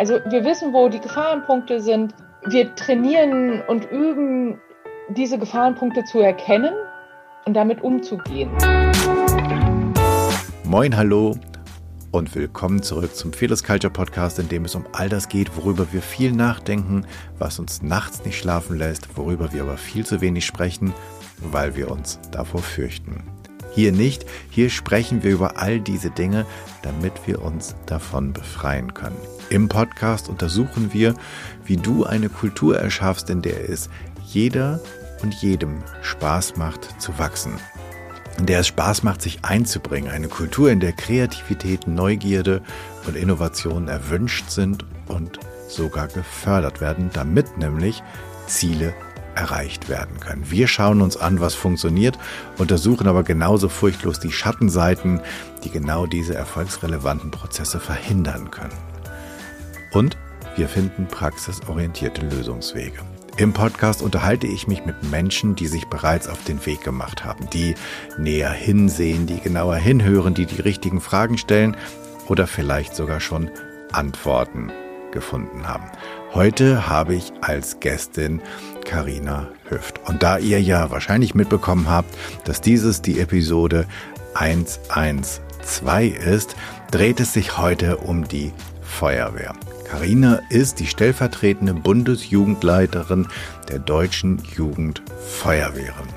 Also wir wissen, wo die Gefahrenpunkte sind. Wir trainieren und üben, diese Gefahrenpunkte zu erkennen und damit umzugehen. Moin, hallo und willkommen zurück zum Fearless Culture Podcast, in dem es um all das geht, worüber wir viel nachdenken, was uns nachts nicht schlafen lässt, worüber wir aber viel zu wenig sprechen, weil wir uns davor fürchten. Hier nicht, hier sprechen wir über all diese Dinge, damit wir uns davon befreien können. Im Podcast untersuchen wir, wie du eine Kultur erschaffst, in der es jeder und jedem Spaß macht zu wachsen. In der es Spaß macht, sich einzubringen. Eine Kultur, in der Kreativität, Neugierde und Innovation erwünscht sind und sogar gefördert werden, damit nämlich Ziele erreicht werden können. Wir schauen uns an, was funktioniert, untersuchen aber genauso furchtlos die Schattenseiten, die genau diese erfolgsrelevanten Prozesse verhindern können. Und wir finden praxisorientierte Lösungswege. Im Podcast unterhalte ich mich mit Menschen, die sich bereits auf den Weg gemacht haben, die näher hinsehen, die genauer hinhören, die die richtigen Fragen stellen oder vielleicht sogar schon Antworten gefunden haben. Heute habe ich als Gästin Karina Hüft. Und da ihr ja wahrscheinlich mitbekommen habt, dass dieses die Episode 112 ist, dreht es sich heute um die Feuerwehr. Karina ist die stellvertretende Bundesjugendleiterin der Deutschen Jugendfeuerwehren.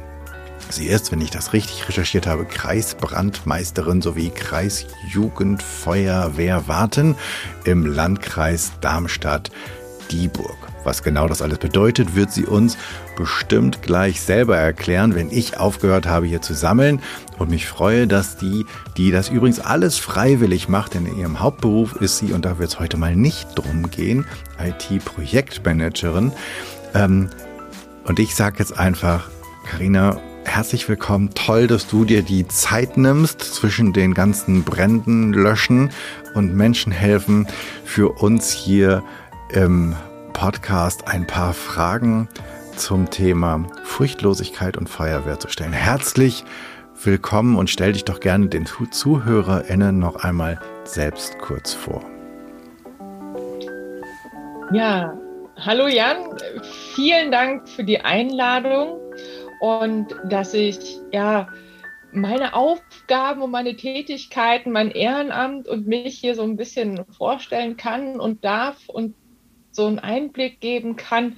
Sie ist, wenn ich das richtig recherchiert habe, Kreisbrandmeisterin sowie Kreisjugendfeuerwehr Warten im Landkreis Darmstadt-Dieburg. Was genau das alles bedeutet, wird sie uns bestimmt gleich selber erklären, wenn ich aufgehört habe, hier zu sammeln. Und mich freue, dass die, die das übrigens alles freiwillig macht, denn in ihrem Hauptberuf ist sie, und da wird es heute mal nicht drum gehen, IT-Projektmanagerin. Ähm, und ich sage jetzt einfach, Karina, herzlich willkommen. Toll, dass du dir die Zeit nimmst zwischen den ganzen Bränden löschen und Menschen helfen, für uns hier im Podcast ein paar Fragen zum Thema Furchtlosigkeit und Feuerwehr zu stellen. Herzlich willkommen und stell dich doch gerne den ZuhörerInnen noch einmal selbst kurz vor. Ja, hallo Jan, vielen Dank für die Einladung und dass ich ja meine Aufgaben und meine Tätigkeiten, mein Ehrenamt und mich hier so ein bisschen vorstellen kann und darf und so einen Einblick geben kann,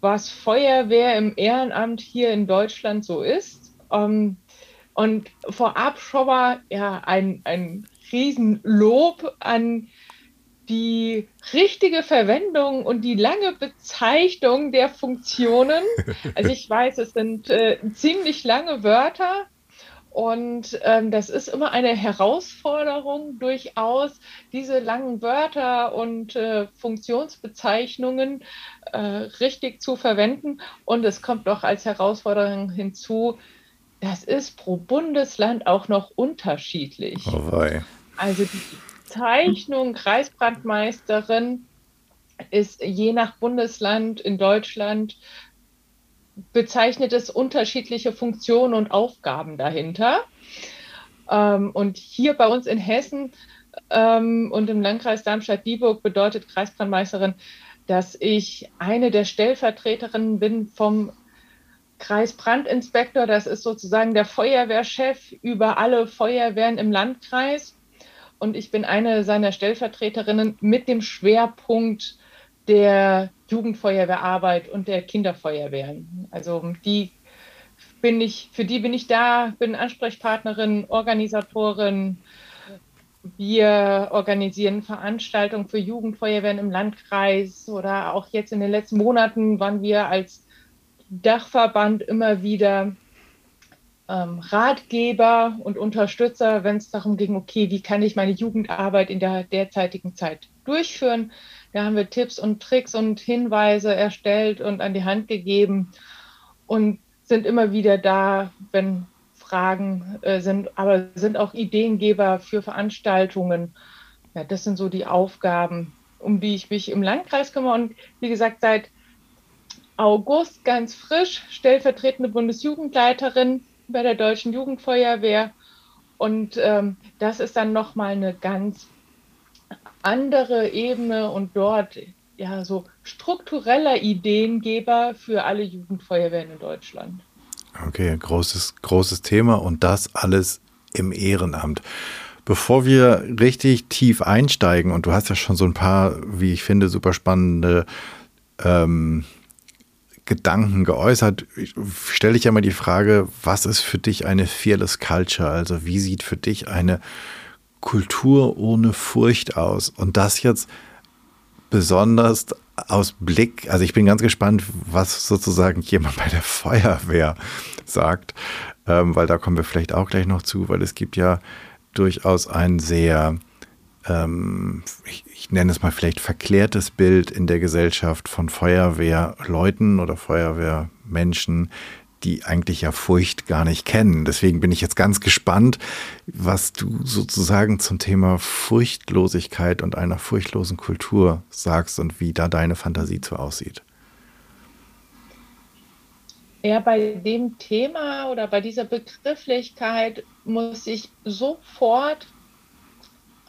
was Feuerwehr im Ehrenamt hier in Deutschland so ist. Ähm, und vorab schon mal ja, ein, ein Riesenlob an die richtige Verwendung und die lange Bezeichnung der Funktionen. Also ich weiß, es sind äh, ziemlich lange Wörter und ähm, das ist immer eine Herausforderung durchaus, diese langen Wörter und äh, Funktionsbezeichnungen äh, richtig zu verwenden. Und es kommt noch als Herausforderung hinzu, das ist pro Bundesland auch noch unterschiedlich. Oh also die Bezeichnung Kreisbrandmeisterin ist je nach Bundesland in Deutschland bezeichnet es unterschiedliche Funktionen und Aufgaben dahinter. Ähm, und hier bei uns in Hessen ähm, und im Landkreis Darmstadt-Dieburg bedeutet Kreisbrandmeisterin, dass ich eine der Stellvertreterinnen bin vom Kreisbrandinspektor. Das ist sozusagen der Feuerwehrchef über alle Feuerwehren im Landkreis und ich bin eine seiner Stellvertreterinnen mit dem Schwerpunkt der Jugendfeuerwehrarbeit und der Kinderfeuerwehren. Also die bin ich, für die bin ich da, bin Ansprechpartnerin, Organisatorin. Wir organisieren Veranstaltungen für Jugendfeuerwehren im Landkreis oder auch jetzt in den letzten Monaten waren wir als Dachverband immer wieder ähm, Ratgeber und Unterstützer, wenn es darum ging, okay, wie kann ich meine Jugendarbeit in der derzeitigen Zeit durchführen. Da haben wir Tipps und Tricks und Hinweise erstellt und an die Hand gegeben und sind immer wieder da, wenn Fragen äh, sind, aber sind auch Ideengeber für Veranstaltungen. Ja, das sind so die Aufgaben, um die ich mich im Landkreis kümmere. Und wie gesagt, seit August ganz frisch stellvertretende Bundesjugendleiterin bei der Deutschen Jugendfeuerwehr. Und ähm, das ist dann nochmal eine ganz andere Ebene und dort ja so struktureller Ideengeber für alle Jugendfeuerwehren in Deutschland. Okay, großes, großes Thema und das alles im Ehrenamt. Bevor wir richtig tief einsteigen, und du hast ja schon so ein paar, wie ich finde, super spannende ähm, Gedanken geäußert, stelle ich ja mal die Frage, was ist für dich eine Fearless Culture? Also wie sieht für dich eine Kultur ohne Furcht aus? Und das jetzt besonders aus Blick, also ich bin ganz gespannt, was sozusagen jemand bei der Feuerwehr sagt, ähm, weil da kommen wir vielleicht auch gleich noch zu, weil es gibt ja durchaus ein sehr, ähm, ich, ich nenne es mal vielleicht verklärtes Bild in der Gesellschaft von Feuerwehrleuten oder Feuerwehrmenschen, die eigentlich ja Furcht gar nicht kennen. Deswegen bin ich jetzt ganz gespannt, was du sozusagen zum Thema Furchtlosigkeit und einer furchtlosen Kultur sagst und wie da deine Fantasie zu aussieht. Ja, bei dem Thema oder bei dieser Begrifflichkeit muss ich sofort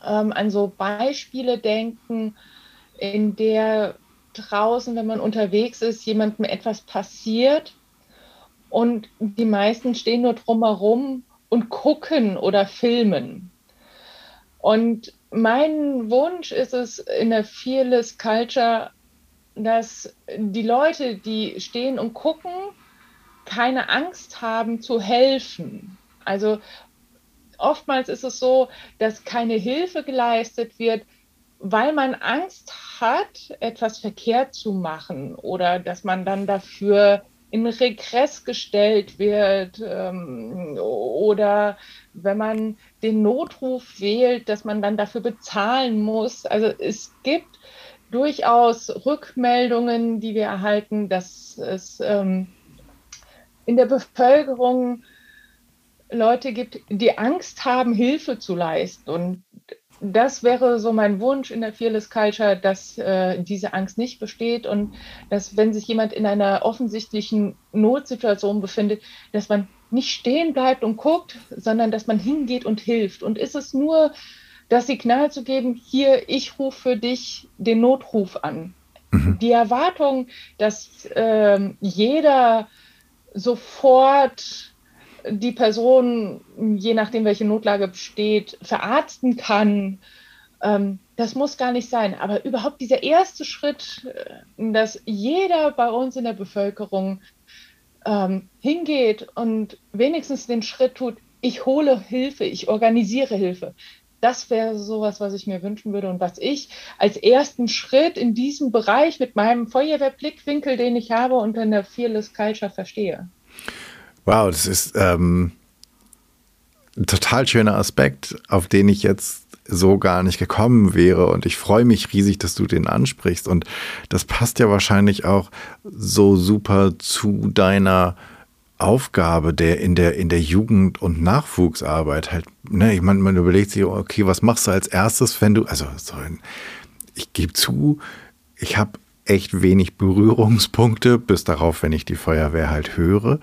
ähm, an so Beispiele denken, in der draußen, wenn man unterwegs ist, jemandem etwas passiert und die meisten stehen nur drumherum und gucken oder filmen. Und mein Wunsch ist es in der Fearless Culture, dass die Leute, die stehen und gucken, keine Angst haben zu helfen. Also oftmals ist es so, dass keine Hilfe geleistet wird, weil man Angst hat, etwas verkehrt zu machen oder dass man dann dafür in Regress gestellt wird ähm, oder wenn man den Notruf wählt, dass man dann dafür bezahlen muss. Also es gibt durchaus Rückmeldungen, die wir erhalten, dass es ähm, in der Bevölkerung Leute gibt, die Angst haben, Hilfe zu leisten. Und das wäre so mein Wunsch in der Fearless Culture, dass äh, diese Angst nicht besteht und dass, wenn sich jemand in einer offensichtlichen Notsituation befindet, dass man nicht stehen bleibt und guckt, sondern dass man hingeht und hilft. Und ist es nur das Signal zu geben, hier, ich rufe für dich den Notruf an. Mhm. Die Erwartung, dass äh, jeder sofort die Person, je nachdem, welche Notlage besteht, verarzten kann. Ähm, das muss gar nicht sein. Aber überhaupt dieser erste Schritt, äh, dass jeder bei uns in der Bevölkerung ähm, hingeht und wenigstens den Schritt tut, ich hole Hilfe, ich organisiere Hilfe. Das wäre sowas, was ich mir wünschen würde und was ich als ersten Schritt in diesem Bereich mit meinem Feuerwehrblickwinkel, den ich habe, unter der Fearless Culture verstehe. Wow, das ist ähm, ein total schöner Aspekt, auf den ich jetzt so gar nicht gekommen wäre. Und ich freue mich riesig, dass du den ansprichst. Und das passt ja wahrscheinlich auch so super zu deiner Aufgabe der in der in der Jugend- und Nachwuchsarbeit halt. Ne, ich meine, man überlegt sich, okay, was machst du als erstes, wenn du, also so ich gebe zu, ich habe echt wenig Berührungspunkte, bis darauf, wenn ich die Feuerwehr halt höre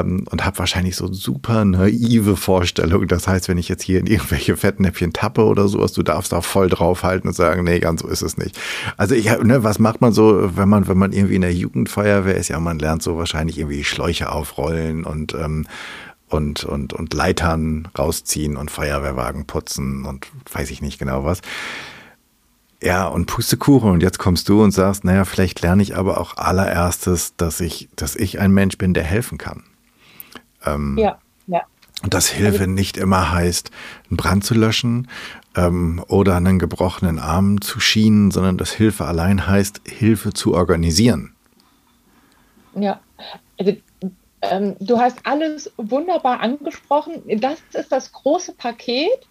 ähm, und habe wahrscheinlich so super naive Vorstellungen. Das heißt, wenn ich jetzt hier in irgendwelche Fettnäpfchen tappe oder sowas, du darfst da voll draufhalten und sagen, nee, ganz so ist es nicht. Also ich, ne, was macht man so, wenn man, wenn man irgendwie in der Jugendfeuerwehr ist? Ja, man lernt so wahrscheinlich irgendwie Schläuche aufrollen und ähm, und, und, und Leitern rausziehen und Feuerwehrwagen putzen und weiß ich nicht genau was. Ja, und Pustekuchen. Und jetzt kommst du und sagst, naja, vielleicht lerne ich aber auch allererstes, dass ich, dass ich ein Mensch bin, der helfen kann. Ähm, ja, ja. Und dass Hilfe also, nicht immer heißt, einen Brand zu löschen ähm, oder einen gebrochenen Arm zu schienen, sondern dass Hilfe allein heißt, Hilfe zu organisieren. Ja, also ähm, du hast alles wunderbar angesprochen. Das ist das große Paket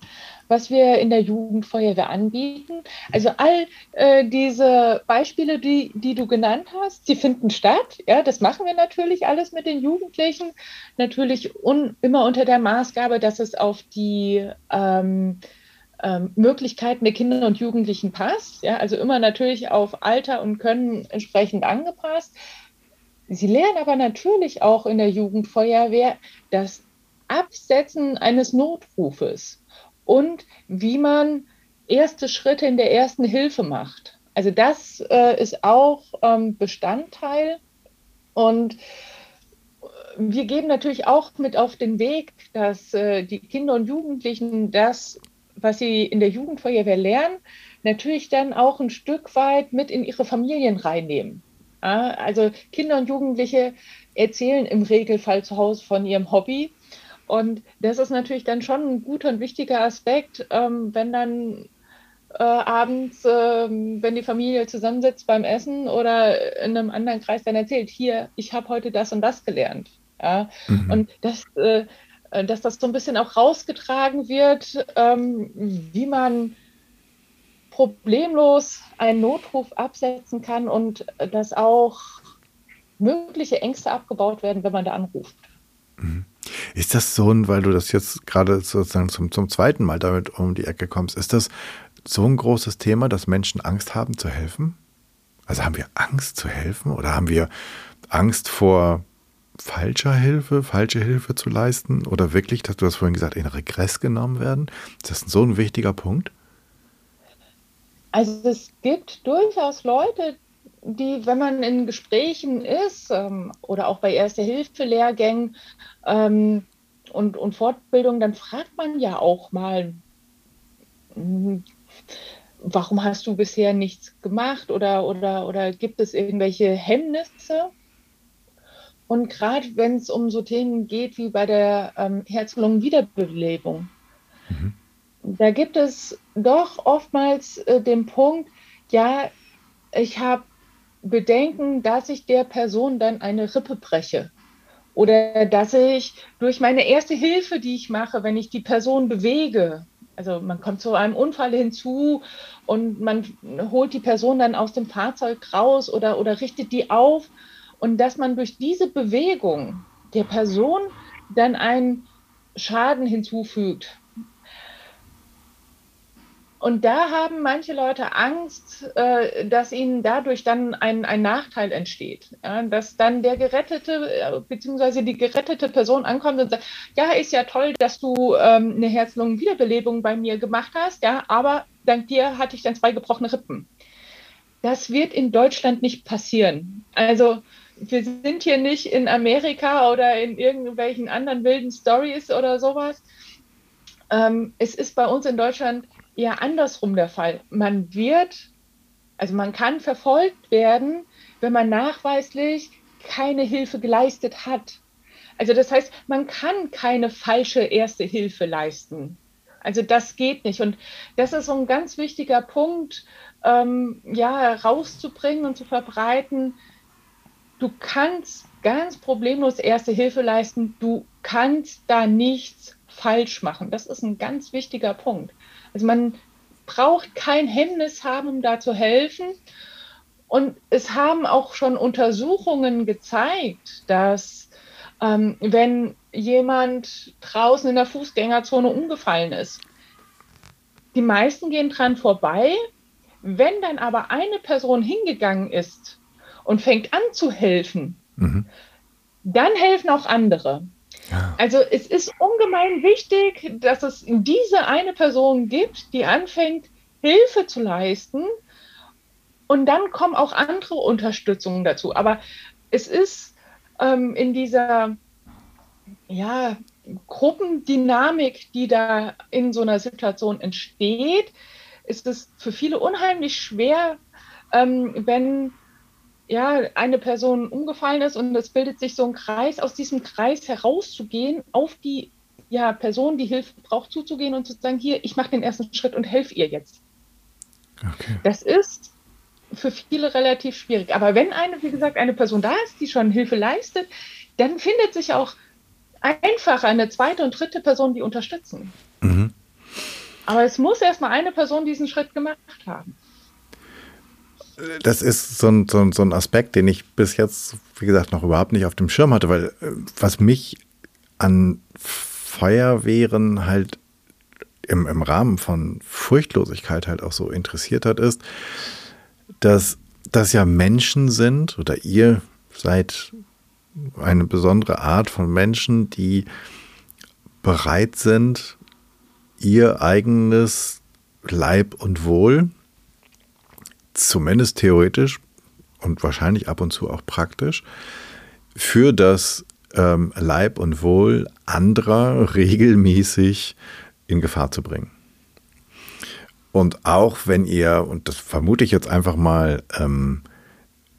was wir in der Jugendfeuerwehr anbieten. Also all äh, diese Beispiele, die, die du genannt hast, sie finden statt. Ja, das machen wir natürlich alles mit den Jugendlichen. Natürlich un, immer unter der Maßgabe, dass es auf die ähm, ähm, Möglichkeiten der Kinder und Jugendlichen passt. Ja, also immer natürlich auf Alter und Können entsprechend angepasst. Sie lernen aber natürlich auch in der Jugendfeuerwehr das Absetzen eines Notrufes und wie man erste Schritte in der ersten Hilfe macht. Also das äh, ist auch ähm, Bestandteil. Und wir geben natürlich auch mit auf den Weg, dass äh, die Kinder und Jugendlichen das, was sie in der Jugendfeuerwehr lernen, natürlich dann auch ein Stück weit mit in ihre Familien reinnehmen. Ja, also Kinder und Jugendliche erzählen im Regelfall zu Hause von ihrem Hobby. Und das ist natürlich dann schon ein guter und wichtiger Aspekt, ähm, wenn dann äh, abends, äh, wenn die Familie zusammensitzt beim Essen oder in einem anderen Kreis dann erzählt, hier, ich habe heute das und das gelernt. Ja? Mhm. Und das, äh, dass das so ein bisschen auch rausgetragen wird, ähm, wie man problemlos einen Notruf absetzen kann und dass auch mögliche Ängste abgebaut werden, wenn man da anruft. Mhm. Ist das so ein, weil du das jetzt gerade sozusagen zum, zum zweiten Mal damit um die Ecke kommst, ist das so ein großes Thema, dass Menschen Angst haben zu helfen? Also haben wir Angst zu helfen oder haben wir Angst vor falscher Hilfe, falsche Hilfe zu leisten oder wirklich, dass du das vorhin gesagt, in Regress genommen werden? Ist das so ein wichtiger Punkt? Also es gibt durchaus Leute, die, wenn man in Gesprächen ist ähm, oder auch bei Erste-Hilfe-Lehrgängen ähm, und, und Fortbildung, dann fragt man ja auch mal, hm, warum hast du bisher nichts gemacht oder, oder, oder gibt es irgendwelche Hemmnisse? Und gerade wenn es um so Themen geht wie bei der ähm, Herz-Lungen-Wiederbelebung, mhm. da gibt es doch oftmals äh, den Punkt, ja, ich habe Bedenken, dass ich der Person dann eine Rippe breche. Oder dass ich durch meine erste Hilfe, die ich mache, wenn ich die Person bewege, also man kommt zu einem Unfall hinzu und man holt die Person dann aus dem Fahrzeug raus oder, oder richtet die auf und dass man durch diese Bewegung der Person dann einen Schaden hinzufügt. Und da haben manche Leute Angst, äh, dass ihnen dadurch dann ein, ein Nachteil entsteht. Dass dann der gerettete äh, bzw. die gerettete Person ankommt und sagt, ja, ist ja toll, dass du ähm, eine Herz-Lungen-Wiederbelebung bei mir gemacht hast, ja, aber dank dir hatte ich dann zwei gebrochene Rippen. Das wird in Deutschland nicht passieren. Also wir sind hier nicht in Amerika oder in irgendwelchen anderen wilden Stories oder sowas. Ähm, es ist bei uns in Deutschland eher andersrum der Fall. Man wird, also man kann verfolgt werden, wenn man nachweislich keine Hilfe geleistet hat. Also das heißt, man kann keine falsche erste Hilfe leisten. Also das geht nicht. Und das ist so ein ganz wichtiger Punkt, ähm, ja, rauszubringen und zu verbreiten, du kannst ganz problemlos erste Hilfe leisten. Du kannst da nichts falsch machen. Das ist ein ganz wichtiger Punkt. Also man braucht kein Hemmnis haben, um da zu helfen. Und es haben auch schon Untersuchungen gezeigt, dass ähm, wenn jemand draußen in der Fußgängerzone umgefallen ist, die meisten gehen dran vorbei. Wenn dann aber eine Person hingegangen ist und fängt an zu helfen, mhm. dann helfen auch andere. Also es ist ungemein wichtig, dass es diese eine Person gibt, die anfängt, Hilfe zu leisten. Und dann kommen auch andere Unterstützungen dazu. Aber es ist ähm, in dieser ja, Gruppendynamik, die da in so einer Situation entsteht, ist es für viele unheimlich schwer, ähm, wenn ja, eine Person umgefallen ist und es bildet sich so ein Kreis, aus diesem Kreis herauszugehen, auf die ja, Person, die Hilfe braucht, zuzugehen und zu sagen, hier, ich mache den ersten Schritt und helfe ihr jetzt. Okay. Das ist für viele relativ schwierig. Aber wenn eine, wie gesagt, eine Person da ist, die schon Hilfe leistet, dann findet sich auch einfach eine zweite und dritte Person, die unterstützen. Mhm. Aber es muss erstmal eine Person diesen Schritt gemacht haben das ist so ein, so, ein, so ein Aspekt, den ich bis jetzt, wie gesagt, noch überhaupt nicht auf dem Schirm hatte, weil äh, was mich an Feuerwehren halt im, im Rahmen von Furchtlosigkeit halt auch so interessiert hat, ist, dass das ja Menschen sind oder ihr seid eine besondere Art von Menschen, die bereit sind, ihr eigenes Leib und Wohl, zumindest theoretisch und wahrscheinlich ab und zu auch praktisch, für das ähm, Leib und Wohl anderer regelmäßig in Gefahr zu bringen. Und auch wenn ihr, und das vermute ich jetzt einfach mal, ähm,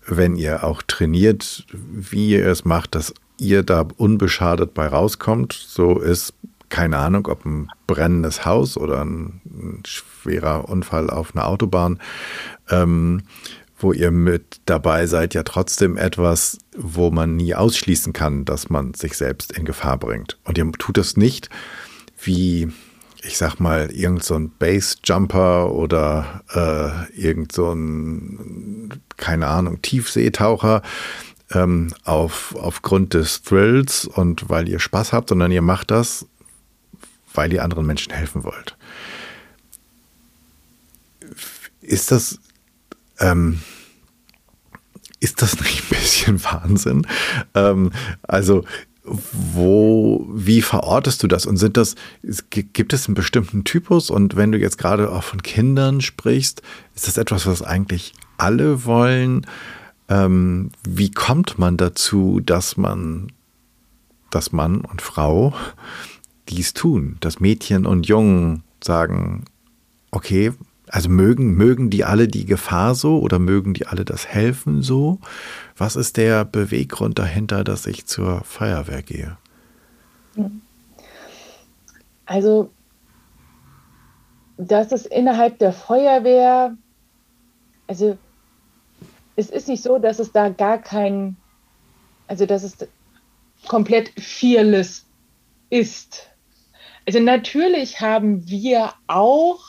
wenn ihr auch trainiert, wie ihr es macht, dass ihr da unbeschadet bei rauskommt, so ist keine Ahnung, ob ein brennendes Haus oder ein, ein schwerer Unfall auf einer Autobahn, ähm, wo ihr mit dabei seid, ja trotzdem etwas, wo man nie ausschließen kann, dass man sich selbst in Gefahr bringt. Und ihr tut es nicht wie, ich sag mal, irgend so Base-Jumper oder äh, irgend so ein, keine Ahnung, Tiefseetaucher ähm, auf, aufgrund des Thrills und weil ihr Spaß habt, sondern ihr macht das, weil ihr anderen Menschen helfen wollt. Ist das ähm, ist das nicht ein bisschen Wahnsinn? Ähm, also, wo, wie verortest du das? Und sind das, gibt es einen bestimmten Typus? Und wenn du jetzt gerade auch von Kindern sprichst, ist das etwas, was eigentlich alle wollen? Ähm, wie kommt man dazu, dass man, dass Mann und Frau dies tun? Dass Mädchen und Jungen sagen, okay, also mögen, mögen die alle die Gefahr so oder mögen die alle das Helfen so? Was ist der Beweggrund dahinter, dass ich zur Feuerwehr gehe? Also, dass es innerhalb der Feuerwehr, also es ist nicht so, dass es da gar kein, also dass es komplett fearless ist. Also natürlich haben wir auch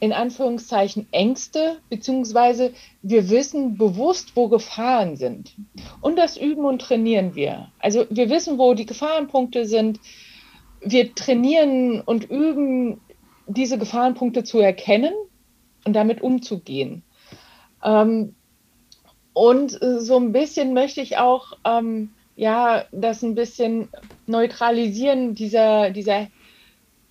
in Anführungszeichen Ängste, beziehungsweise wir wissen bewusst, wo Gefahren sind. Und das üben und trainieren wir. Also wir wissen, wo die Gefahrenpunkte sind. Wir trainieren und üben, diese Gefahrenpunkte zu erkennen und damit umzugehen. Ähm, und so ein bisschen möchte ich auch ähm, ja, das ein bisschen neutralisieren, dieser, dieser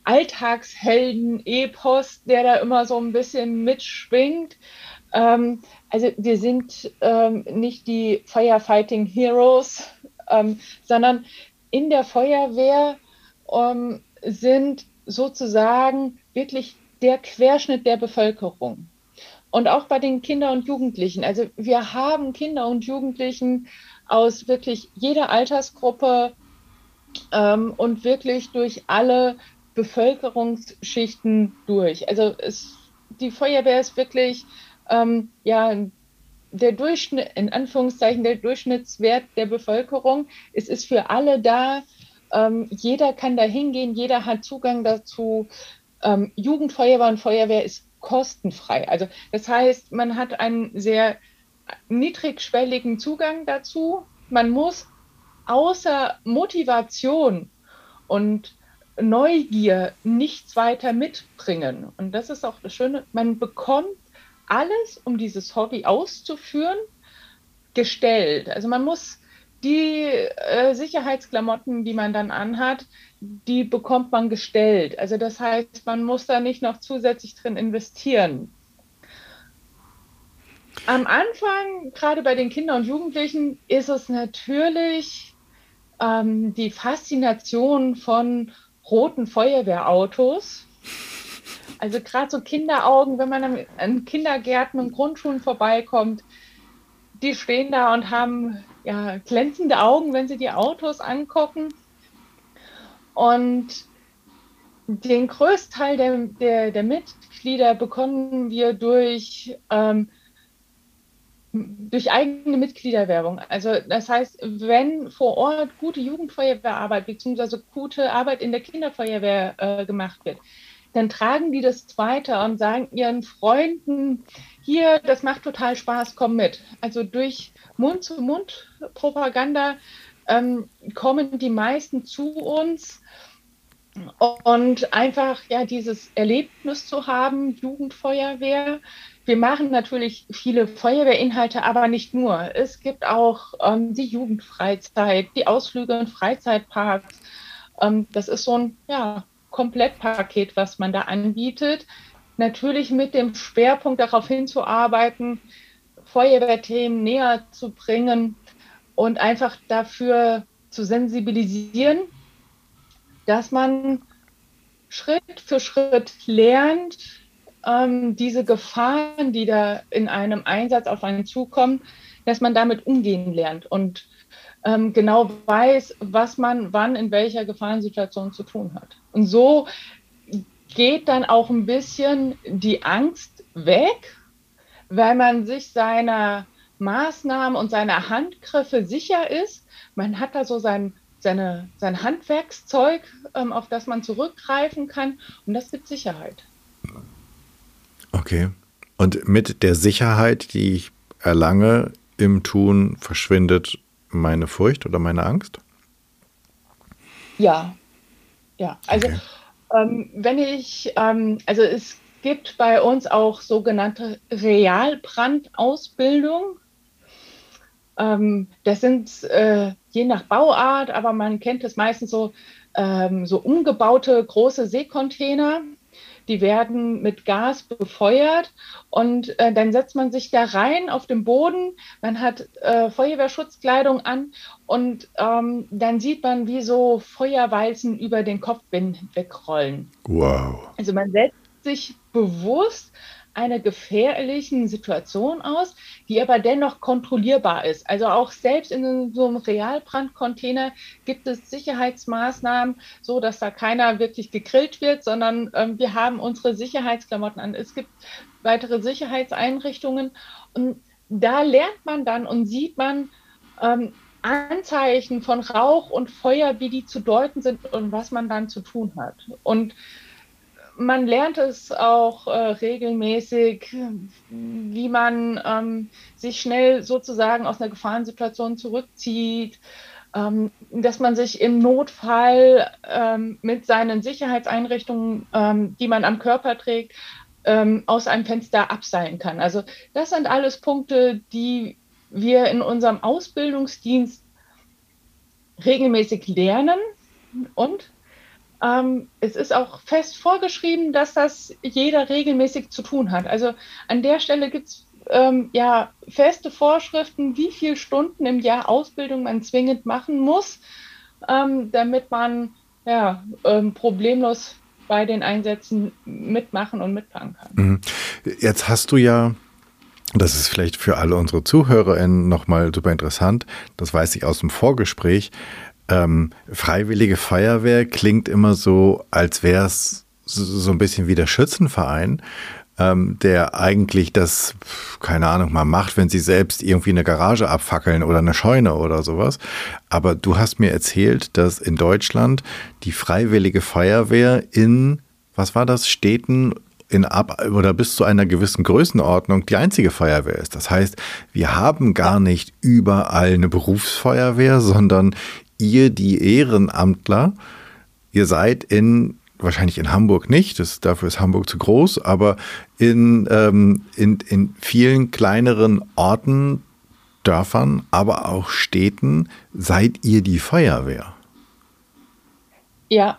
Alltagshelden-Epos, der da immer so ein bisschen mitschwingt. Ähm, also wir sind ähm, nicht die Firefighting Heroes, ähm, sondern in der Feuerwehr ähm, sind sozusagen wirklich der Querschnitt der Bevölkerung. Und auch bei den Kindern und Jugendlichen. Also wir haben Kinder und Jugendlichen aus wirklich jeder Altersgruppe ähm, und wirklich durch alle Bevölkerungsschichten durch. Also es, die Feuerwehr ist wirklich ähm, ja der Durchschnitt, in Anführungszeichen der Durchschnittswert der Bevölkerung. Es ist für alle da. Ähm, jeder kann da hingehen, jeder hat Zugang dazu. Ähm, Jugendfeuerwehr und Feuerwehr ist kostenfrei. Also das heißt, man hat einen sehr niedrigschwelligen Zugang dazu. Man muss außer Motivation und Neugier nichts weiter mitbringen. Und das ist auch das Schöne, man bekommt alles, um dieses Hobby auszuführen, gestellt. Also man muss die äh, Sicherheitsklamotten, die man dann anhat, die bekommt man gestellt. Also das heißt, man muss da nicht noch zusätzlich drin investieren. Am Anfang, gerade bei den Kindern und Jugendlichen, ist es natürlich ähm, die Faszination von roten Feuerwehrautos. Also gerade so Kinderaugen, wenn man an Kindergärten und Grundschulen vorbeikommt, die stehen da und haben ja glänzende Augen, wenn sie die Autos angucken. Und den größten Teil der, der, der Mitglieder bekommen wir durch ähm, durch eigene Mitgliederwerbung. Also das heißt, wenn vor Ort gute Jugendfeuerwehrarbeit bzw. gute Arbeit in der Kinderfeuerwehr äh, gemacht wird, dann tragen die das weiter und sagen ihren Freunden, hier, das macht total Spaß, komm mit. Also durch Mund-zu-Mund-Propaganda ähm, kommen die meisten zu uns und einfach ja dieses Erlebnis zu haben, Jugendfeuerwehr, wir machen natürlich viele Feuerwehrinhalte, aber nicht nur. Es gibt auch ähm, die Jugendfreizeit, die Ausflüge in Freizeitparks. Ähm, das ist so ein ja, Komplettpaket, was man da anbietet. Natürlich mit dem Schwerpunkt darauf hinzuarbeiten, Feuerwehrthemen näher zu bringen und einfach dafür zu sensibilisieren, dass man Schritt für Schritt lernt, ähm, diese Gefahren, die da in einem Einsatz auf einen zukommen, dass man damit umgehen lernt und ähm, genau weiß, was man wann in welcher Gefahrensituation zu tun hat. Und so geht dann auch ein bisschen die Angst weg, weil man sich seiner Maßnahmen und seiner Handgriffe sicher ist. Man hat da so sein, seine, sein Handwerkszeug, ähm, auf das man zurückgreifen kann und das gibt Sicherheit. Okay. Und mit der Sicherheit, die ich erlange im Tun, verschwindet meine Furcht oder meine Angst? Ja, ja. Also okay. ähm, wenn ich, ähm, also es gibt bei uns auch sogenannte Realbrandausbildung. Ähm, das sind äh, je nach Bauart, aber man kennt es meistens so, ähm, so umgebaute große Seekontainer die werden mit Gas befeuert und äh, dann setzt man sich da rein auf dem Boden, man hat äh, Feuerwehrschutzkleidung an und ähm, dann sieht man, wie so Feuerwalzen über den Kopfbinden wegrollen. Wow. Also man setzt sich bewusst einer gefährlichen Situation aus, die aber dennoch kontrollierbar ist. Also auch selbst in so einem Realbrandcontainer gibt es Sicherheitsmaßnahmen, so dass da keiner wirklich gegrillt wird, sondern ähm, wir haben unsere Sicherheitsklamotten an. Es gibt weitere Sicherheitseinrichtungen und da lernt man dann und sieht man ähm, Anzeichen von Rauch und Feuer, wie die zu deuten sind und was man dann zu tun hat. Und man lernt es auch äh, regelmäßig, wie man ähm, sich schnell sozusagen aus einer Gefahrensituation zurückzieht, ähm, dass man sich im Notfall ähm, mit seinen Sicherheitseinrichtungen, ähm, die man am Körper trägt, ähm, aus einem Fenster abseilen kann. Also das sind alles Punkte, die wir in unserem Ausbildungsdienst regelmäßig lernen und ähm, es ist auch fest vorgeschrieben, dass das jeder regelmäßig zu tun hat. Also an der Stelle gibt es ähm, ja feste Vorschriften, wie viele Stunden im Jahr Ausbildung man zwingend machen muss, ähm, damit man ja, ähm, problemlos bei den Einsätzen mitmachen und mitfahren kann. Mhm. Jetzt hast du ja das ist vielleicht für alle unsere ZuhörerInnen nochmal super interessant. Das weiß ich aus dem Vorgespräch. Ähm, Freiwillige Feuerwehr klingt immer so, als wäre es so ein bisschen wie der Schützenverein, ähm, der eigentlich das, keine Ahnung, mal macht, wenn sie selbst irgendwie eine Garage abfackeln oder eine Scheune oder sowas. Aber du hast mir erzählt, dass in Deutschland die Freiwillige Feuerwehr in, was war das, Städten in ab oder bis zu einer gewissen Größenordnung die einzige Feuerwehr ist. Das heißt, wir haben gar nicht überall eine Berufsfeuerwehr, sondern ihr die Ehrenamtler, ihr seid in, wahrscheinlich in Hamburg nicht, das, dafür ist Hamburg zu groß, aber in, ähm, in, in vielen kleineren Orten, Dörfern, aber auch Städten seid ihr die Feuerwehr. Ja,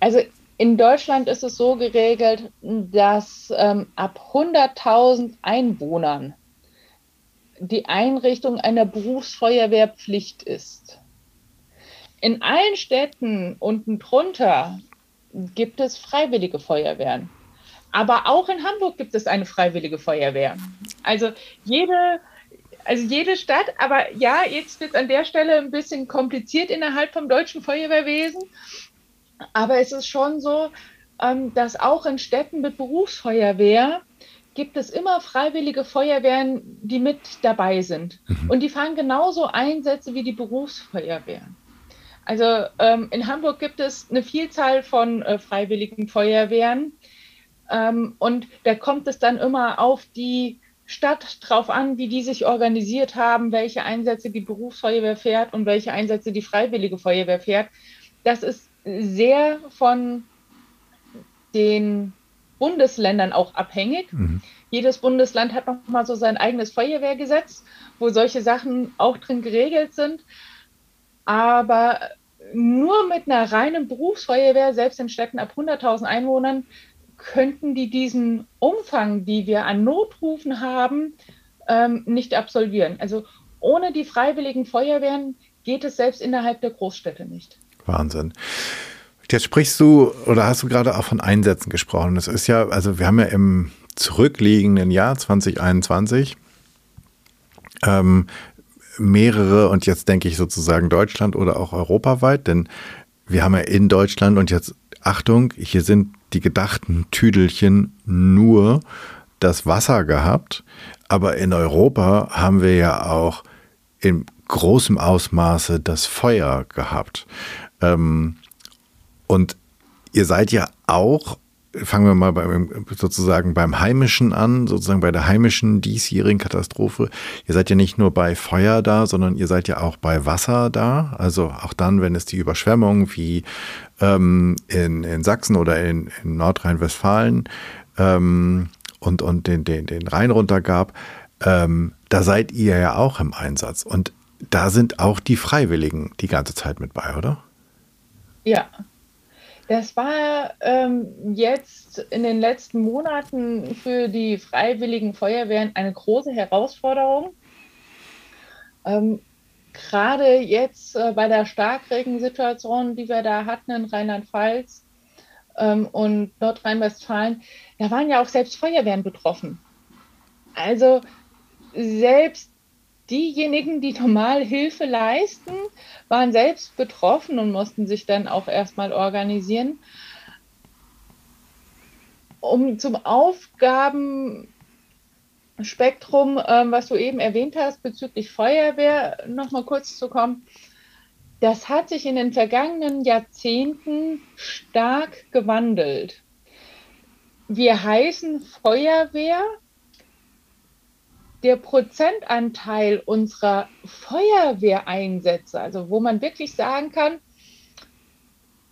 also in Deutschland ist es so geregelt, dass ähm, ab 100.000 Einwohnern die Einrichtung einer Berufsfeuerwehr Pflicht ist. In allen Städten unten drunter gibt es freiwillige Feuerwehren. Aber auch in Hamburg gibt es eine freiwillige Feuerwehr. Also jede, also jede Stadt, aber ja, jetzt wird es an der Stelle ein bisschen kompliziert innerhalb vom deutschen Feuerwehrwesen. Aber es ist schon so, ähm, dass auch in Städten mit Berufsfeuerwehr gibt es immer freiwillige Feuerwehren, die mit dabei sind. Mhm. Und die fahren genauso Einsätze wie die Berufsfeuerwehren. Also ähm, in Hamburg gibt es eine Vielzahl von äh, freiwilligen Feuerwehren ähm, und da kommt es dann immer auf die Stadt drauf an, wie die sich organisiert haben, welche Einsätze die Berufsfeuerwehr fährt und welche Einsätze die Freiwillige Feuerwehr fährt. Das ist sehr von den Bundesländern auch abhängig. Mhm. Jedes Bundesland hat nochmal so sein eigenes Feuerwehrgesetz, wo solche Sachen auch drin geregelt sind. Aber nur mit einer reinen Berufsfeuerwehr, selbst in Städten ab 100.000 Einwohnern, könnten die diesen Umfang, die wir an Notrufen haben, ähm, nicht absolvieren. Also ohne die freiwilligen Feuerwehren geht es selbst innerhalb der Großstädte nicht. Wahnsinn. Jetzt sprichst du oder hast du gerade auch von Einsätzen gesprochen. Das ist ja, also wir haben ja im zurückliegenden Jahr 2021 ähm, mehrere und jetzt denke ich sozusagen Deutschland oder auch europaweit, denn wir haben ja in Deutschland und jetzt Achtung, hier sind die gedachten Tüdelchen nur das Wasser gehabt, aber in Europa haben wir ja auch in großem Ausmaße das Feuer gehabt. Ähm, und ihr seid ja auch fangen wir mal beim, sozusagen beim Heimischen an, sozusagen bei der heimischen diesjährigen Katastrophe. Ihr seid ja nicht nur bei Feuer da, sondern ihr seid ja auch bei Wasser da. Also auch dann, wenn es die Überschwemmung wie ähm, in, in Sachsen oder in, in Nordrhein-Westfalen ähm, und, und den, den, den Rhein runter gab, ähm, da seid ihr ja auch im Einsatz. Und da sind auch die Freiwilligen die ganze Zeit mit bei, oder? Ja, das war ähm, jetzt in den letzten Monaten für die freiwilligen Feuerwehren eine große Herausforderung. Ähm, Gerade jetzt äh, bei der Starkregensituation, die wir da hatten in Rheinland-Pfalz ähm, und Nordrhein-Westfalen, da waren ja auch selbst Feuerwehren betroffen. Also selbst diejenigen, die normal Hilfe leisten, waren selbst betroffen und mussten sich dann auch erstmal organisieren. Um zum Aufgabenspektrum, äh, was du eben erwähnt hast, bezüglich Feuerwehr nochmal kurz zu kommen. Das hat sich in den vergangenen Jahrzehnten stark gewandelt. Wir heißen Feuerwehr der Prozentanteil unserer Feuerwehreinsätze, also wo man wirklich sagen kann,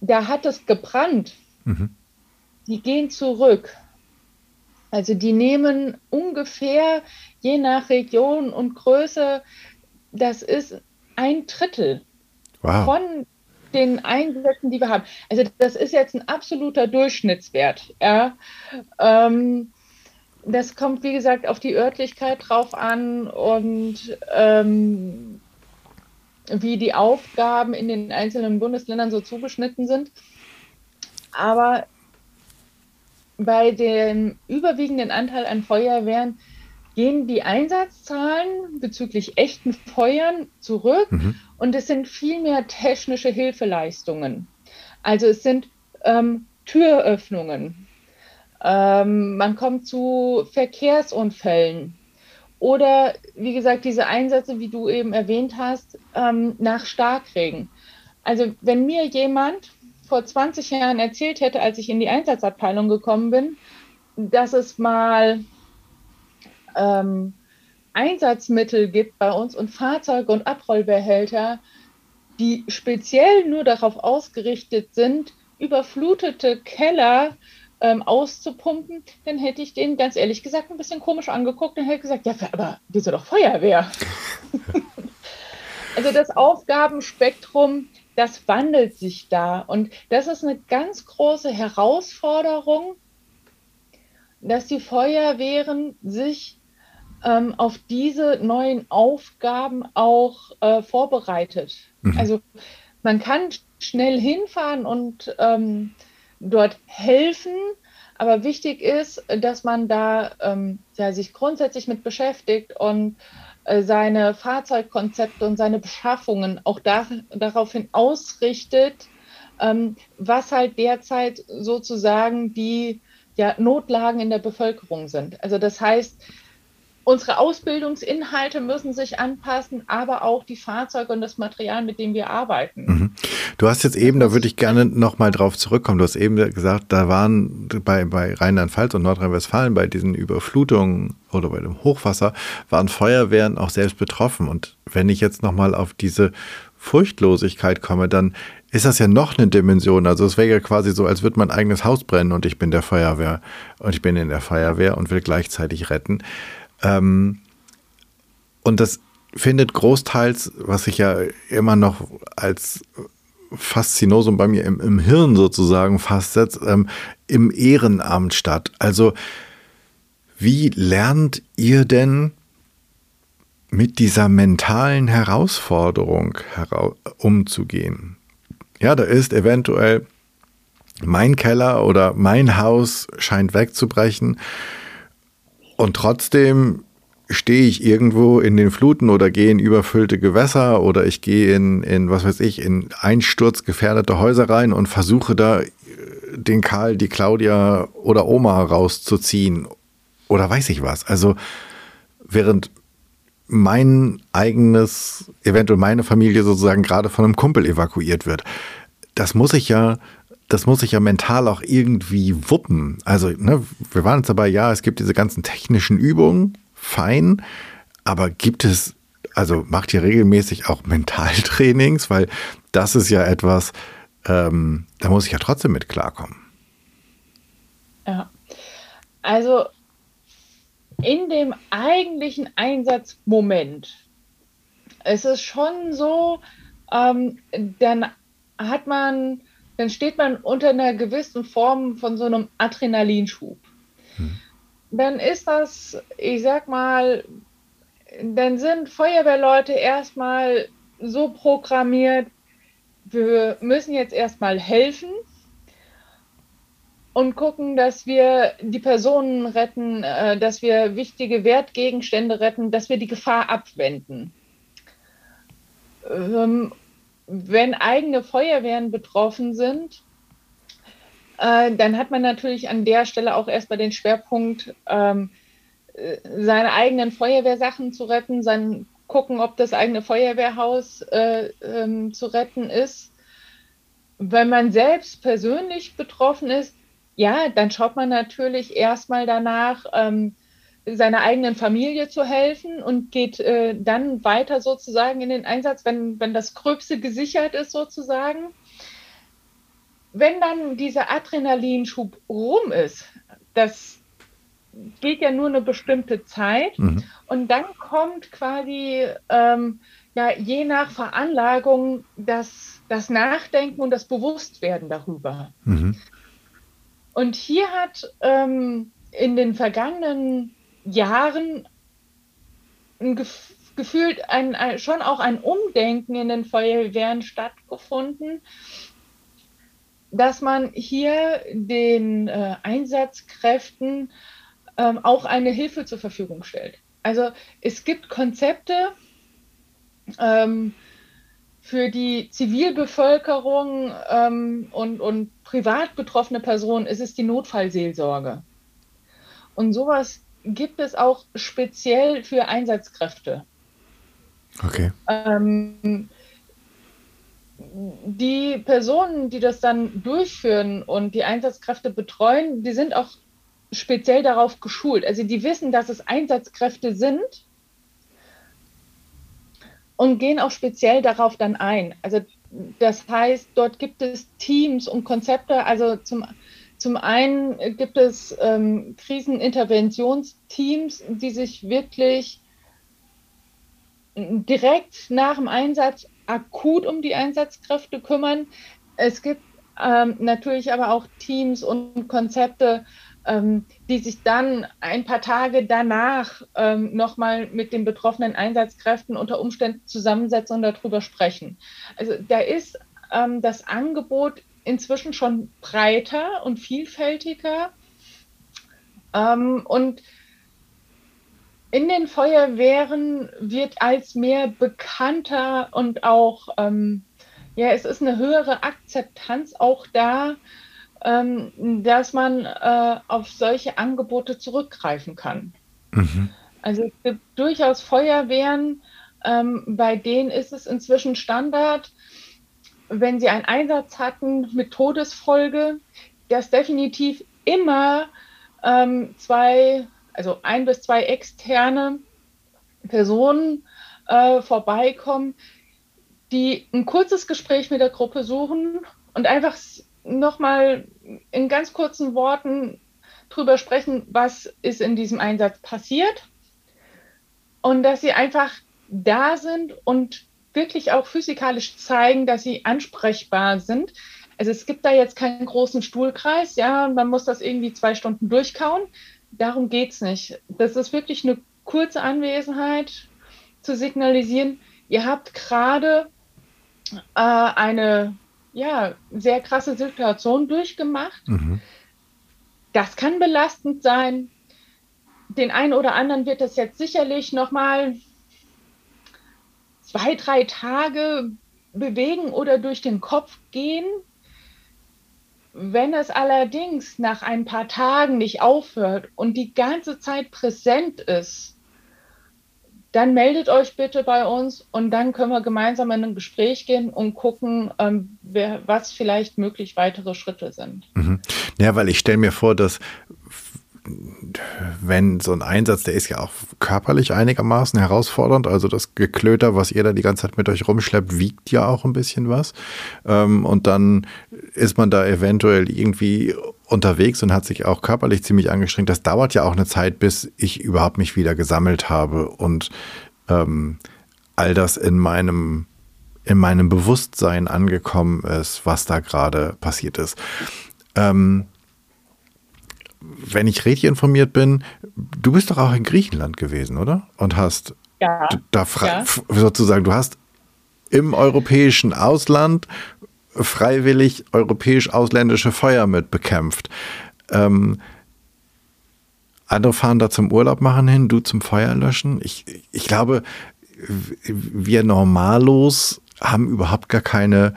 da hat es gebrannt, mhm. die gehen zurück. Also die nehmen ungefähr, je nach Region und Größe, das ist ein Drittel wow. von den Einsätzen, die wir haben. Also das ist jetzt ein absoluter Durchschnittswert. Ja. Ähm, das kommt, wie gesagt, auf die Örtlichkeit drauf an und ähm, wie die Aufgaben in den einzelnen Bundesländern so zugeschnitten sind. Aber bei dem überwiegenden Anteil an Feuerwehren gehen die Einsatzzahlen bezüglich echten Feuern zurück mhm. und es sind viel mehr technische Hilfeleistungen. Also es sind ähm, Türöffnungen, ähm, man kommt zu Verkehrsunfällen. Oder wie gesagt, diese Einsätze, wie du eben erwähnt hast, ähm, nach Starkregen. Also wenn mir jemand vor 20 Jahren erzählt hätte, als ich in die Einsatzabteilung gekommen bin, dass es mal ähm, Einsatzmittel gibt bei uns und Fahrzeuge und Abrollbehälter, die speziell nur darauf ausgerichtet sind, überflutete Keller ähm, auszupumpen, dann hätte ich den ganz ehrlich gesagt ein bisschen komisch angeguckt und hätte gesagt, ja, aber wir sind doch Feuerwehr. also das Aufgabenspektrum, das wandelt sich da. Und das ist eine ganz große Herausforderung, dass die Feuerwehren sich ähm, auf diese neuen Aufgaben auch äh, vorbereitet. Mhm. Also man kann schnell hinfahren und ähm, dort helfen. Aber wichtig ist, dass man da ähm, ja, sich grundsätzlich mit beschäftigt und äh, seine Fahrzeugkonzepte und seine Beschaffungen auch da, daraufhin ausrichtet, ähm, was halt derzeit sozusagen die ja, Notlagen in der Bevölkerung sind. Also das heißt, Unsere Ausbildungsinhalte müssen sich anpassen, aber auch die Fahrzeuge und das Material, mit dem wir arbeiten. Mhm. Du hast jetzt eben, da würde ich gerne nochmal drauf zurückkommen, du hast eben gesagt, da waren bei, bei Rheinland-Pfalz und Nordrhein-Westfalen bei diesen Überflutungen oder bei dem Hochwasser, waren Feuerwehren auch selbst betroffen. Und wenn ich jetzt nochmal auf diese Furchtlosigkeit komme, dann ist das ja noch eine Dimension. Also es wäre ja quasi so, als würde mein eigenes Haus brennen und ich bin der Feuerwehr und ich bin in der Feuerwehr und will gleichzeitig retten. Ähm, und das findet großteils, was ich ja immer noch als Faszinosum bei mir im, im Hirn sozusagen fastsetzt, ähm, im Ehrenamt statt. Also wie lernt ihr denn mit dieser mentalen Herausforderung hera umzugehen? Ja, da ist eventuell mein Keller oder mein Haus scheint wegzubrechen und trotzdem stehe ich irgendwo in den Fluten oder gehe in überfüllte Gewässer oder ich gehe in, in, was weiß ich, in einsturzgefährdete Häuser rein und versuche da äh, den Karl, die Claudia oder Oma rauszuziehen oder weiß ich was. Also während mein eigenes, eventuell meine Familie sozusagen gerade von einem Kumpel evakuiert wird. Das muss ich ja, das muss ich ja mental auch irgendwie wuppen. Also, ne, wir waren jetzt dabei, ja, es gibt diese ganzen technischen Übungen, fein, aber gibt es, also macht ihr regelmäßig auch Mentaltrainings, weil das ist ja etwas, ähm, da muss ich ja trotzdem mit klarkommen. Ja, also in dem eigentlichen Einsatzmoment es ist schon so, ähm, dann hat man, dann steht man unter einer gewissen Form von so einem Adrenalinschub. Hm dann ist das, ich sag mal, dann sind Feuerwehrleute erstmal so programmiert, wir müssen jetzt erstmal helfen und gucken, dass wir die Personen retten, äh, dass wir wichtige Wertgegenstände retten, dass wir die Gefahr abwenden. Wenn eigene Feuerwehren betroffen sind, äh, dann hat man natürlich an der Stelle auch erstmal den Schwerpunkt, ähm, äh, seine eigenen Feuerwehrsachen zu retten, sein gucken, ob das eigene Feuerwehrhaus äh, ähm, zu retten ist. Wenn man selbst persönlich betroffen ist, ja, dann schaut man natürlich erstmal danach, ähm, seiner eigenen Familie zu helfen und geht äh, dann weiter sozusagen in den Einsatz, wenn, wenn das Gröbste gesichert ist sozusagen wenn dann dieser Adrenalinschub rum ist, das geht ja nur eine bestimmte Zeit mhm. und dann kommt quasi ähm, ja je nach Veranlagung das, das Nachdenken und das Bewusstwerden darüber. Mhm. Und hier hat ähm, in den vergangenen Jahren Gef gefühlt ein, ein, schon auch ein Umdenken in den Feuerwehren stattgefunden, dass man hier den äh, Einsatzkräften ähm, auch eine Hilfe zur Verfügung stellt. Also es gibt Konzepte ähm, für die Zivilbevölkerung ähm, und, und privat betroffene Personen ist es die Notfallseelsorge. Und sowas gibt es auch speziell für Einsatzkräfte. Okay. Ähm, die Personen, die das dann durchführen und die Einsatzkräfte betreuen, die sind auch speziell darauf geschult. Also die wissen, dass es Einsatzkräfte sind und gehen auch speziell darauf dann ein. Also das heißt, dort gibt es Teams und Konzepte. Also zum, zum einen gibt es ähm, Kriseninterventionsteams, die sich wirklich direkt nach dem Einsatz akut um die Einsatzkräfte kümmern. Es gibt ähm, natürlich aber auch Teams und Konzepte, ähm, die sich dann ein paar Tage danach ähm, nochmal mit den betroffenen Einsatzkräften unter Umständen zusammensetzen und darüber sprechen. Also da ist ähm, das Angebot inzwischen schon breiter und vielfältiger. Ähm, und in den Feuerwehren wird als mehr bekannter und auch, ähm, ja, es ist eine höhere Akzeptanz auch da, ähm, dass man äh, auf solche Angebote zurückgreifen kann. Mhm. Also es gibt durchaus Feuerwehren, ähm, bei denen ist es inzwischen Standard, wenn sie einen Einsatz hatten mit Todesfolge, dass definitiv immer ähm, zwei also ein bis zwei externe Personen äh, vorbeikommen, die ein kurzes Gespräch mit der Gruppe suchen und einfach nochmal in ganz kurzen Worten drüber sprechen, was ist in diesem Einsatz passiert. Und dass sie einfach da sind und wirklich auch physikalisch zeigen, dass sie ansprechbar sind. Also es gibt da jetzt keinen großen Stuhlkreis, ja, man muss das irgendwie zwei Stunden durchkauen. Darum geht es nicht. Das ist wirklich eine kurze Anwesenheit zu signalisieren, ihr habt gerade äh, eine ja, sehr krasse Situation durchgemacht. Mhm. Das kann belastend sein. Den einen oder anderen wird das jetzt sicherlich nochmal zwei, drei Tage bewegen oder durch den Kopf gehen. Wenn es allerdings nach ein paar Tagen nicht aufhört und die ganze Zeit präsent ist, dann meldet euch bitte bei uns und dann können wir gemeinsam in ein Gespräch gehen und gucken, ähm, wer, was vielleicht möglich weitere Schritte sind. Mhm. Ja, weil ich stelle mir vor, dass wenn so ein Einsatz, der ist ja auch körperlich einigermaßen herausfordernd. Also das Geklöter, was ihr da die ganze Zeit mit euch rumschleppt, wiegt ja auch ein bisschen was. Ähm, und dann ist man da eventuell irgendwie unterwegs und hat sich auch körperlich ziemlich angestrengt. Das dauert ja auch eine Zeit, bis ich überhaupt mich wieder gesammelt habe und ähm, all das in meinem in meinem Bewusstsein angekommen ist, was da gerade passiert ist. Ähm, wenn ich richtig informiert bin, du bist doch auch in Griechenland gewesen, oder? Und hast ja, da ja. sozusagen, du hast im europäischen Ausland freiwillig europäisch-ausländische Feuer mit bekämpft. Ähm, andere fahren da zum Urlaub machen hin, du zum Feuer löschen. Ich, ich glaube, wir Normalos haben überhaupt gar keine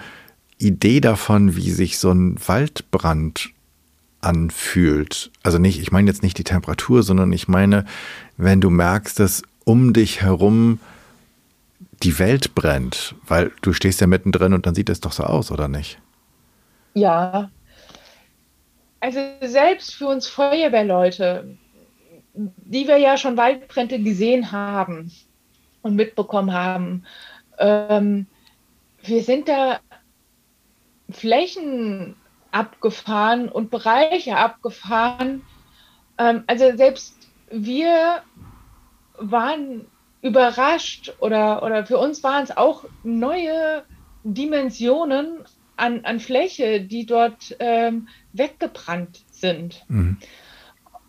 Idee davon, wie sich so ein Waldbrand anfühlt. Also nicht, ich meine jetzt nicht die Temperatur, sondern ich meine, wenn du merkst, dass um dich herum die Welt brennt, weil du stehst ja mittendrin und dann sieht es doch so aus, oder nicht? Ja. Also selbst für uns Feuerwehrleute, die wir ja schon Waldbrände gesehen haben und mitbekommen haben, ähm, wir sind da Flächen abgefahren und Bereiche abgefahren. Ähm, also selbst wir waren überrascht oder, oder für uns waren es auch neue Dimensionen an, an Fläche, die dort ähm, weggebrannt sind. Mhm.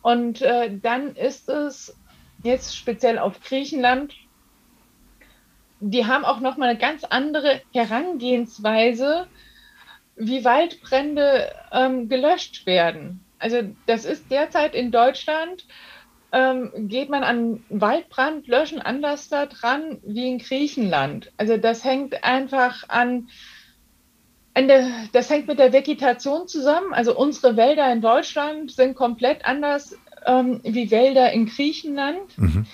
Und äh, dann ist es jetzt speziell auf Griechenland, die haben auch nochmal eine ganz andere Herangehensweise wie Waldbrände ähm, gelöscht werden. Also das ist derzeit in Deutschland, ähm, geht man an Waldbrandlöschen anders da dran wie in Griechenland. Also das hängt einfach an, an der, das hängt mit der Vegetation zusammen. Also unsere Wälder in Deutschland sind komplett anders ähm, wie Wälder in Griechenland. Mhm.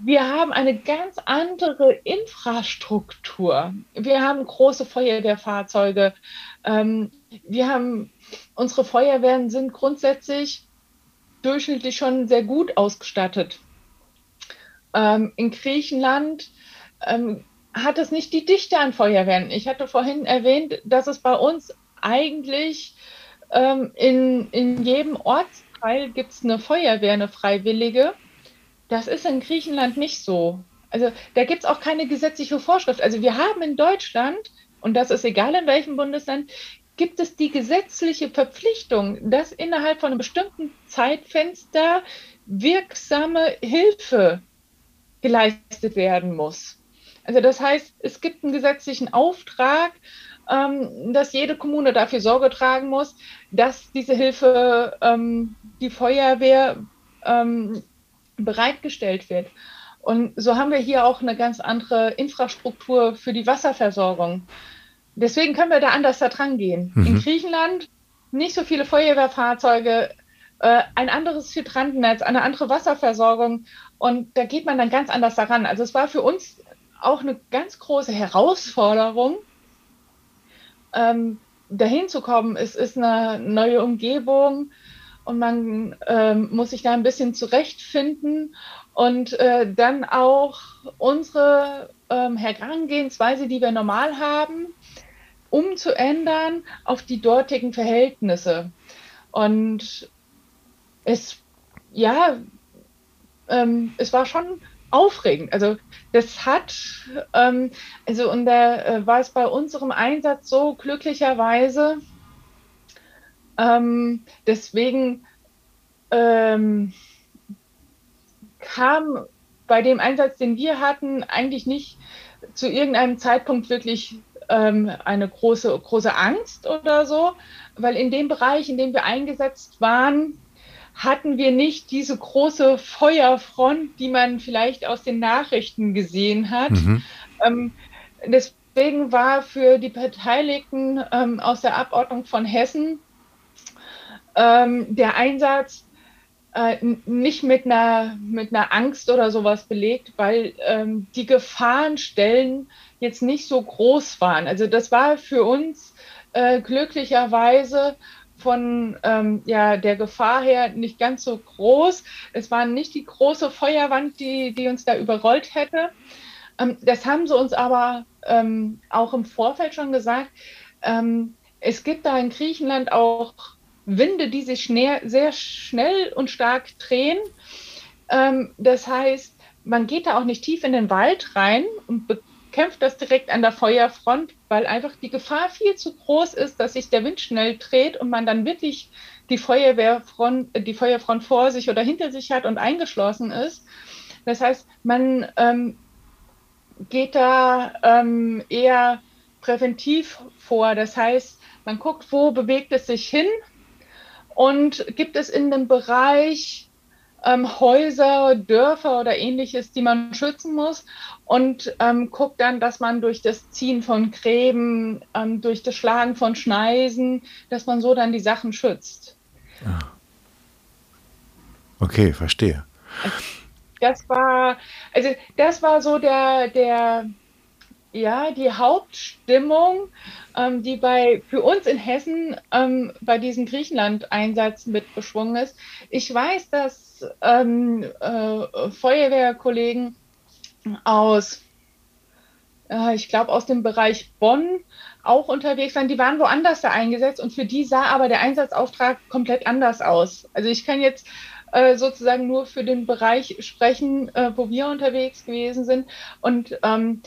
Wir haben eine ganz andere Infrastruktur. Wir haben große Feuerwehrfahrzeuge. Ähm, wir haben, unsere Feuerwehren sind grundsätzlich durchschnittlich schon sehr gut ausgestattet. Ähm, in Griechenland ähm, hat es nicht die Dichte an Feuerwehren. Ich hatte vorhin erwähnt, dass es bei uns eigentlich ähm, in, in jedem Ortsteil gibt es eine Feuerwehr, eine Freiwillige. Das ist in Griechenland nicht so. Also da gibt es auch keine gesetzliche Vorschrift. Also wir haben in Deutschland und das ist egal in welchem Bundesland, gibt es die gesetzliche Verpflichtung, dass innerhalb von einem bestimmten Zeitfenster wirksame Hilfe geleistet werden muss. Also das heißt, es gibt einen gesetzlichen Auftrag, ähm, dass jede Kommune dafür Sorge tragen muss, dass diese Hilfe ähm, die Feuerwehr ähm, bereitgestellt wird. Und so haben wir hier auch eine ganz andere Infrastruktur für die Wasserversorgung. Deswegen können wir da anders da dran gehen. Mhm. In Griechenland nicht so viele Feuerwehrfahrzeuge, äh, ein anderes Hydrantennetz, eine andere Wasserversorgung und da geht man dann ganz anders daran. Also es war für uns auch eine ganz große Herausforderung, ähm, dahin zu kommen. Es ist eine neue Umgebung und man ähm, muss sich da ein bisschen zurechtfinden und äh, dann auch unsere ähm, Herangehensweise, die wir normal haben, umzuändern auf die dortigen Verhältnisse. Und es, ja, ähm, es war schon aufregend. Also das hat, ähm, also und da äh, war es bei unserem Einsatz so glücklicherweise, ähm, deswegen ähm, kam bei dem Einsatz, den wir hatten, eigentlich nicht zu irgendeinem Zeitpunkt wirklich ähm, eine große, große Angst oder so, weil in dem Bereich, in dem wir eingesetzt waren, hatten wir nicht diese große Feuerfront, die man vielleicht aus den Nachrichten gesehen hat. Mhm. Ähm, deswegen war für die Beteiligten ähm, aus der Abordnung von Hessen ähm, der Einsatz äh, nicht mit einer, mit einer Angst oder sowas belegt, weil ähm, die Gefahrenstellen jetzt nicht so groß waren. Also das war für uns äh, glücklicherweise von ähm, ja, der Gefahr her nicht ganz so groß. Es war nicht die große Feuerwand, die, die uns da überrollt hätte. Ähm, das haben sie uns aber ähm, auch im Vorfeld schon gesagt. Ähm, es gibt da in Griechenland auch Winde, die sich sehr schnell und stark drehen. Ähm, das heißt, man geht da auch nicht tief in den Wald rein und bekämpft das direkt an der Feuerfront, weil einfach die Gefahr viel zu groß ist, dass sich der Wind schnell dreht und man dann wirklich die Feuerwehrfront, die Feuerfront vor sich oder hinter sich hat und eingeschlossen ist. Das heißt, man ähm, geht da ähm, eher präventiv vor. Das heißt, man guckt, wo bewegt es sich hin, und gibt es in dem Bereich ähm, Häuser, Dörfer oder ähnliches, die man schützen muss und ähm, guckt dann, dass man durch das Ziehen von Gräben, ähm, durch das Schlagen von Schneisen, dass man so dann die Sachen schützt. Ah. Okay, verstehe. Das war, also das war so der, der, ja, die Hauptstimmung, ähm, die bei für uns in Hessen ähm, bei diesem Griechenland-Einsatz mit beschwungen ist. Ich weiß, dass ähm, äh, Feuerwehrkollegen aus, äh, ich glaube, aus dem Bereich Bonn auch unterwegs waren. Die waren woanders da eingesetzt und für die sah aber der Einsatzauftrag komplett anders aus. Also ich kann jetzt äh, sozusagen nur für den Bereich sprechen, äh, wo wir unterwegs gewesen sind. Und ähm,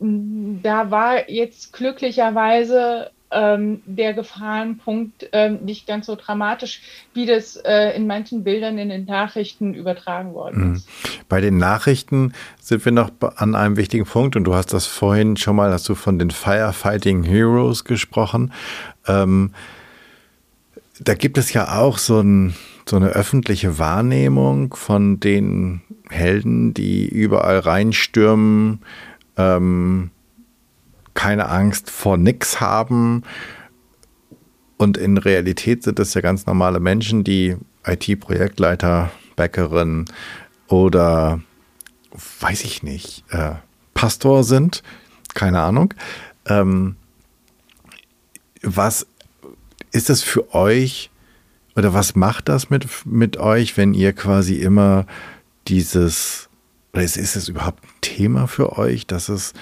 da war jetzt glücklicherweise ähm, der Gefahrenpunkt ähm, nicht ganz so dramatisch, wie das äh, in manchen Bildern in den Nachrichten übertragen worden mhm. ist. Bei den Nachrichten sind wir noch an einem wichtigen Punkt und du hast das vorhin schon mal, hast du von den Firefighting Heroes gesprochen. Ähm, da gibt es ja auch so, ein, so eine öffentliche Wahrnehmung von den Helden, die überall reinstürmen, ähm, keine Angst vor nix haben. Und in Realität sind das ja ganz normale Menschen, die IT-Projektleiter, Bäckerin oder weiß ich nicht, äh, Pastor sind. Keine Ahnung. Ähm, was ist das für euch oder was macht das mit, mit euch, wenn ihr quasi immer dieses oder ist, ist es überhaupt Thema für euch, dass es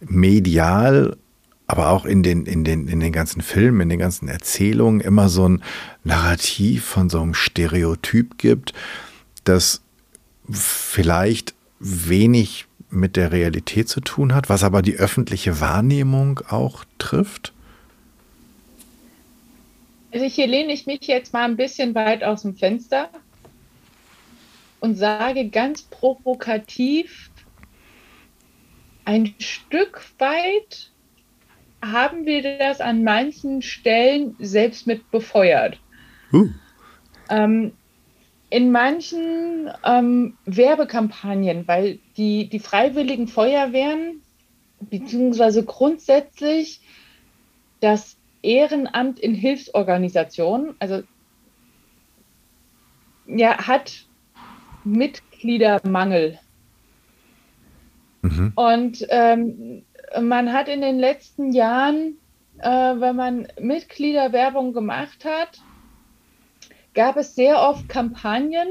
medial, aber auch in den, in, den, in den ganzen Filmen, in den ganzen Erzählungen immer so ein Narrativ von so einem Stereotyp gibt, das vielleicht wenig mit der Realität zu tun hat, was aber die öffentliche Wahrnehmung auch trifft? Also hier lehne ich mich jetzt mal ein bisschen weit aus dem Fenster und sage ganz provokativ, ein Stück weit haben wir das an manchen Stellen selbst mit befeuert. Uh. Ähm, in manchen ähm, Werbekampagnen, weil die, die freiwilligen Feuerwehren, beziehungsweise grundsätzlich das Ehrenamt in Hilfsorganisationen, also ja, hat Mitgliedermangel. Mhm. Und ähm, man hat in den letzten Jahren, äh, wenn man Mitgliederwerbung gemacht hat, gab es sehr oft Kampagnen,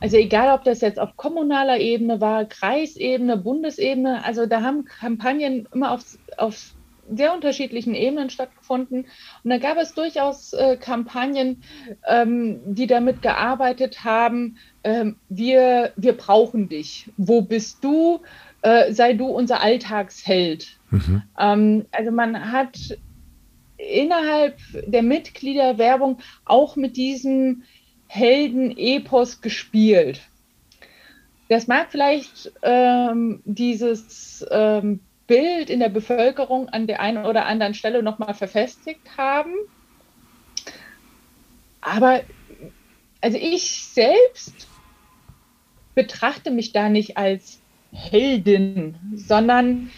also egal ob das jetzt auf kommunaler Ebene war, Kreisebene, Bundesebene, also da haben Kampagnen immer aufs, aufs sehr unterschiedlichen Ebenen stattgefunden. Und da gab es durchaus äh, Kampagnen, ähm, die damit gearbeitet haben, ähm, wir, wir brauchen dich. Wo bist du? Äh, sei du unser Alltagsheld. Mhm. Ähm, also man hat innerhalb der Mitgliederwerbung auch mit diesem Helden-Epos gespielt. Das mag vielleicht ähm, dieses ähm, Bild in der Bevölkerung an der einen oder anderen Stelle nochmal verfestigt haben. Aber also ich selbst betrachte mich da nicht als Heldin, sondern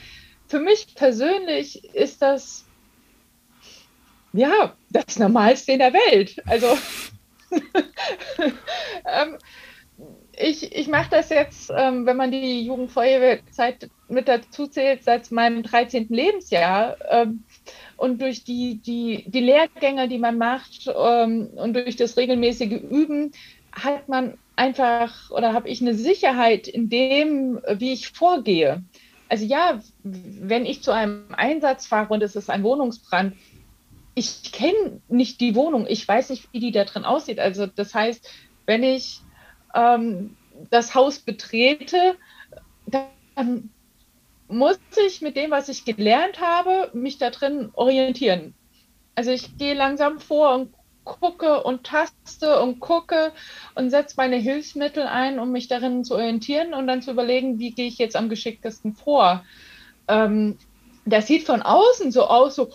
für mich persönlich ist das ja das Normalste in der Welt. Also ähm, ich, ich mache das jetzt, ähm, wenn man die Jugendfeuerwehrzeit mit dazu zählt, seit meinem 13. Lebensjahr. Ähm, und durch die, die, die Lehrgänge, die man macht ähm, und durch das regelmäßige Üben, hat man einfach oder habe ich eine Sicherheit in dem, wie ich vorgehe. Also ja, wenn ich zu einem Einsatz fahre und es ist ein Wohnungsbrand, ich kenne nicht die Wohnung, ich weiß nicht, wie die da drin aussieht. Also das heißt, wenn ich ähm, das Haus betrete, dann muss ich mit dem, was ich gelernt habe, mich da drin orientieren. Also ich gehe langsam vor und gucke und taste und gucke und setze meine Hilfsmittel ein, um mich darin zu orientieren und dann zu überlegen, wie gehe ich jetzt am geschicktesten vor. Ähm, das sieht von außen so aus, so,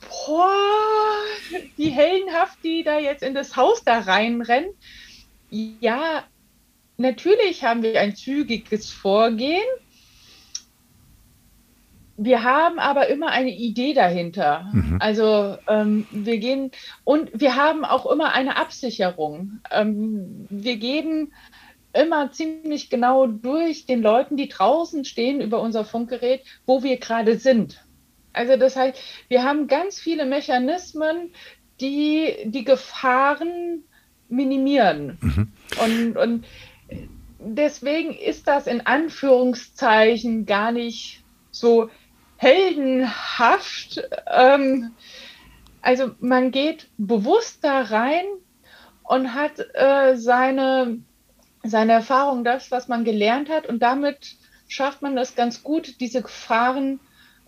boah, die heldenhaft, die da jetzt in das Haus da reinrennen. Ja, natürlich haben wir ein zügiges Vorgehen. Wir haben aber immer eine Idee dahinter. Mhm. Also ähm, wir gehen und wir haben auch immer eine Absicherung. Ähm, wir geben immer ziemlich genau durch den Leuten, die draußen stehen über unser Funkgerät, wo wir gerade sind. Also das heißt, wir haben ganz viele Mechanismen, die die Gefahren minimieren. Mhm. Und, und deswegen ist das in Anführungszeichen gar nicht so heldenhaft. Ähm, also man geht bewusst da rein und hat äh, seine, seine Erfahrung, das, was man gelernt hat, und damit schafft man das ganz gut, diese Gefahren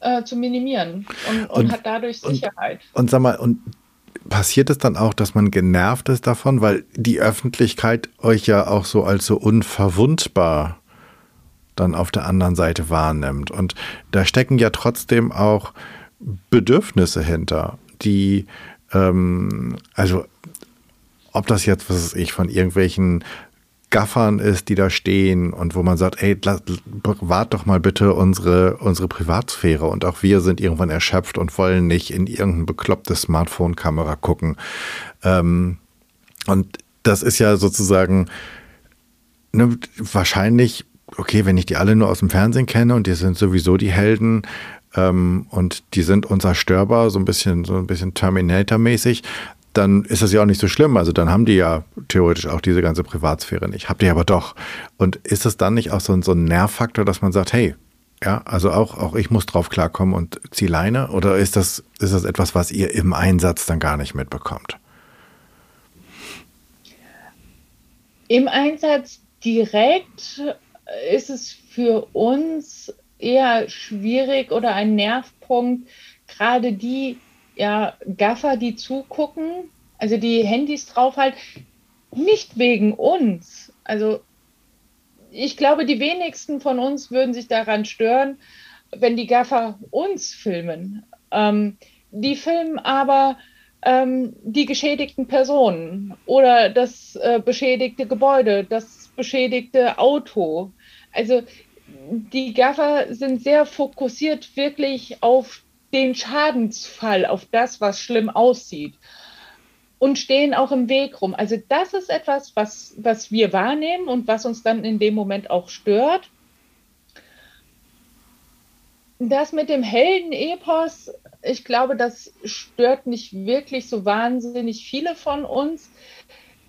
äh, zu minimieren und, und, und, hat dadurch Sicherheit. Und, und sag mal, und passiert es dann auch, dass man genervt ist davon, weil die Öffentlichkeit euch ja auch so als so unverwundbar dann auf der anderen Seite wahrnimmt. Und da stecken ja trotzdem auch Bedürfnisse hinter, die, ähm, also ob das jetzt, was weiß ich, von irgendwelchen Gaffern ist, die da stehen und wo man sagt, ey, wart doch mal bitte unsere, unsere Privatsphäre und auch wir sind irgendwann erschöpft und wollen nicht in irgendein beklopptes Smartphone-Kamera gucken. Ähm, und das ist ja sozusagen ne, wahrscheinlich, okay, wenn ich die alle nur aus dem Fernsehen kenne und die sind sowieso die Helden, ähm, und die sind unzerstörbar, so ein bisschen, so ein bisschen Terminator-mäßig, dann ist das ja auch nicht so schlimm. Also dann haben die ja theoretisch auch diese ganze Privatsphäre nicht. Habt ihr aber doch. Und ist es dann nicht auch so ein, so ein Nervfaktor, dass man sagt, hey, ja, also auch, auch ich muss drauf klarkommen und zieh Leine? Oder ist das, ist das etwas, was ihr im Einsatz dann gar nicht mitbekommt? Im Einsatz direkt ist es für uns eher schwierig oder ein Nervpunkt, gerade die ja, Gaffer, die zugucken, also die Handys draufhalten, nicht wegen uns. Also ich glaube, die wenigsten von uns würden sich daran stören, wenn die Gaffer uns filmen. Ähm, die filmen aber ähm, die geschädigten Personen oder das äh, beschädigte Gebäude, das beschädigte Auto. Also die Gaffer sind sehr fokussiert wirklich auf den Schadensfall, auf das, was schlimm aussieht und stehen auch im Weg rum. Also das ist etwas, was, was wir wahrnehmen und was uns dann in dem Moment auch stört. Das mit dem Heldenepos, ich glaube, das stört nicht wirklich so wahnsinnig viele von uns.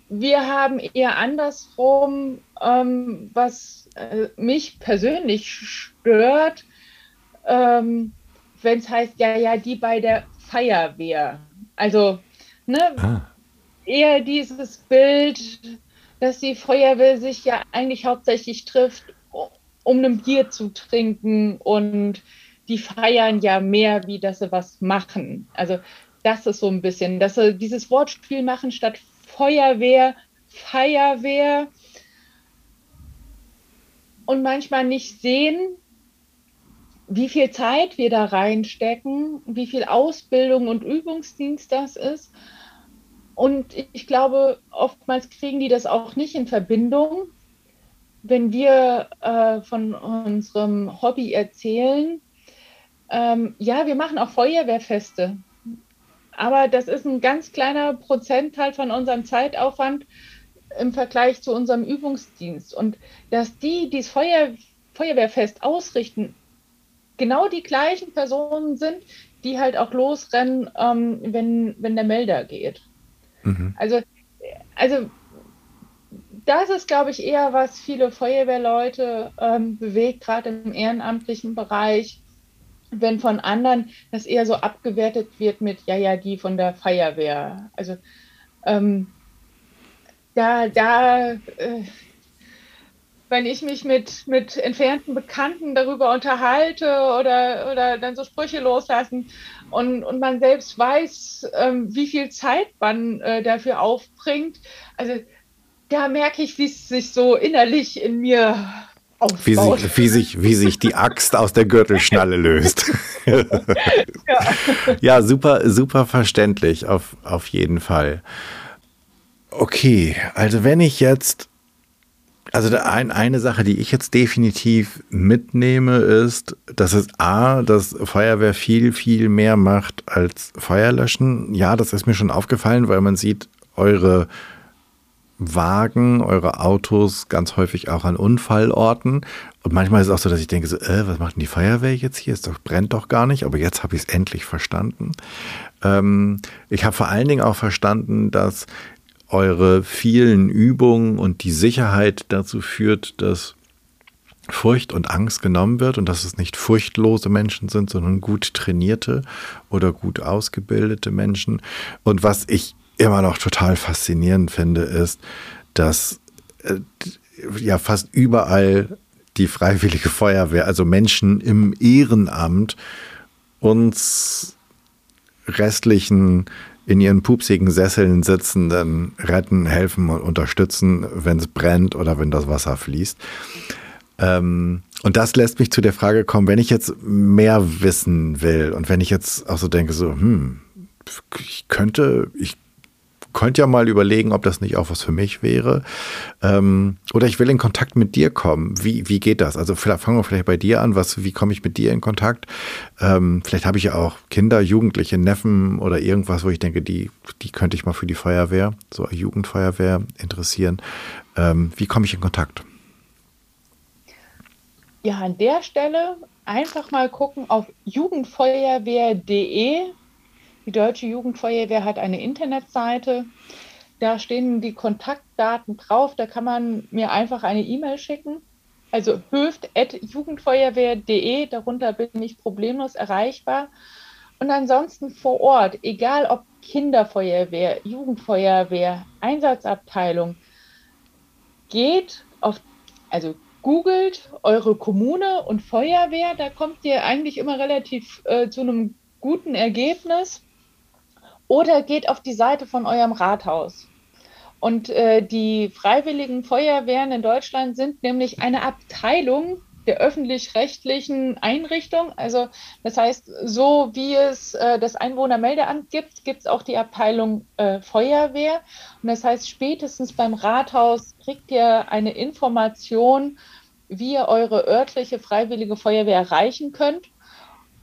Wir haben eher andersrum, ähm, was äh, mich persönlich stört. Ähm, wenn es heißt, ja, ja, die bei der Feuerwehr. Also, ne, ah. eher dieses Bild, dass die Feuerwehr sich ja eigentlich hauptsächlich trifft, um ein Bier zu trinken und die feiern ja mehr, wie dass sie was machen. Also das ist so ein bisschen, dass sie dieses Wortspiel machen statt Feuerwehr, Feuerwehr und manchmal nicht sehen, wie viel Zeit wir da reinstecken, wie viel Ausbildung und Übungsdienst das ist. Und ich glaube, oftmals kriegen die das auch nicht in Verbindung. Wenn wir äh, von unserem Hobby erzählen, ähm, ja, wir machen auch Feuerwehrfeste, aber das ist ein ganz kleiner Prozentteil von unserem Zeitaufwand im Vergleich zu unserem Übungsdienst. Und dass die dieses Feuer, Feuerwehrfest ausrichten, genau die gleichen Personen sind, die halt auch losrennen, ähm, wenn, wenn der Melder geht. Mhm. Also, also das ist, glaube ich, eher, was viele Feuerwehrleute ähm, bewegt, gerade im ehrenamtlichen Bereich, wenn von anderen das eher so abgewertet wird mit, ja, ja, die von der Feuerwehr. Also ähm, da, da, äh, wenn ich mich mit, mit entfernten Bekannten darüber unterhalte oder, oder dann so Sprüche loslassen und, und man selbst weiß, ähm, wie viel Zeit man äh, dafür aufbringt, also da merke ich, wie es sich so innerlich in mir wie sich, wie, sich, wie sich die Axt aus der Gürtelschnalle löst. ja. ja, super, super verständlich, auf, auf jeden Fall. Okay, also wenn ich jetzt, also ein, eine Sache, die ich jetzt definitiv mitnehme, ist, dass es A, dass Feuerwehr viel, viel mehr macht als Feuerlöschen. Ja, das ist mir schon aufgefallen, weil man sieht, eure Wagen, eure Autos ganz häufig auch an Unfallorten. Und manchmal ist es auch so, dass ich denke, so, äh, was macht denn die Feuerwehr jetzt hier? Es brennt doch gar nicht, aber jetzt habe ich es endlich verstanden. Ähm, ich habe vor allen Dingen auch verstanden, dass eure vielen Übungen und die Sicherheit dazu führt, dass Furcht und Angst genommen wird und dass es nicht furchtlose Menschen sind, sondern gut trainierte oder gut ausgebildete Menschen. Und was ich immer noch total faszinierend finde, ist, dass äh, ja fast überall die Freiwillige Feuerwehr, also Menschen im Ehrenamt, uns restlichen in ihren pupsigen Sesseln sitzenden retten, helfen und unterstützen, wenn es brennt oder wenn das Wasser fließt. Ähm, und das lässt mich zu der Frage kommen, wenn ich jetzt mehr wissen will und wenn ich jetzt auch so denke, so, hm, ich könnte, ich könnte ja mal überlegen, ob das nicht auch was für mich wäre. Ähm, oder ich will in Kontakt mit dir kommen. Wie, wie geht das? Also vielleicht, fangen wir vielleicht bei dir an. Was, wie komme ich mit dir in Kontakt? Ähm, vielleicht habe ich ja auch Kinder, Jugendliche, Neffen oder irgendwas, wo ich denke, die, die könnte ich mal für die Feuerwehr, so Jugendfeuerwehr interessieren. Ähm, wie komme ich in Kontakt? Ja, an der Stelle einfach mal gucken auf jugendfeuerwehr.de die Deutsche Jugendfeuerwehr hat eine Internetseite. Da stehen die Kontaktdaten drauf. Da kann man mir einfach eine E-Mail schicken. Also höft.jugendfeuerwehr.de. Darunter bin ich problemlos erreichbar. Und ansonsten vor Ort, egal ob Kinderfeuerwehr, Jugendfeuerwehr, Einsatzabteilung, geht auf, also googelt eure Kommune und Feuerwehr. Da kommt ihr eigentlich immer relativ äh, zu einem guten Ergebnis. Oder geht auf die Seite von eurem Rathaus. Und äh, die Freiwilligen Feuerwehren in Deutschland sind nämlich eine Abteilung der öffentlich-rechtlichen Einrichtung. Also das heißt, so wie es äh, das Einwohnermeldeamt gibt, gibt es auch die Abteilung äh, Feuerwehr. Und das heißt, spätestens beim Rathaus kriegt ihr eine Information, wie ihr eure örtliche freiwillige Feuerwehr erreichen könnt.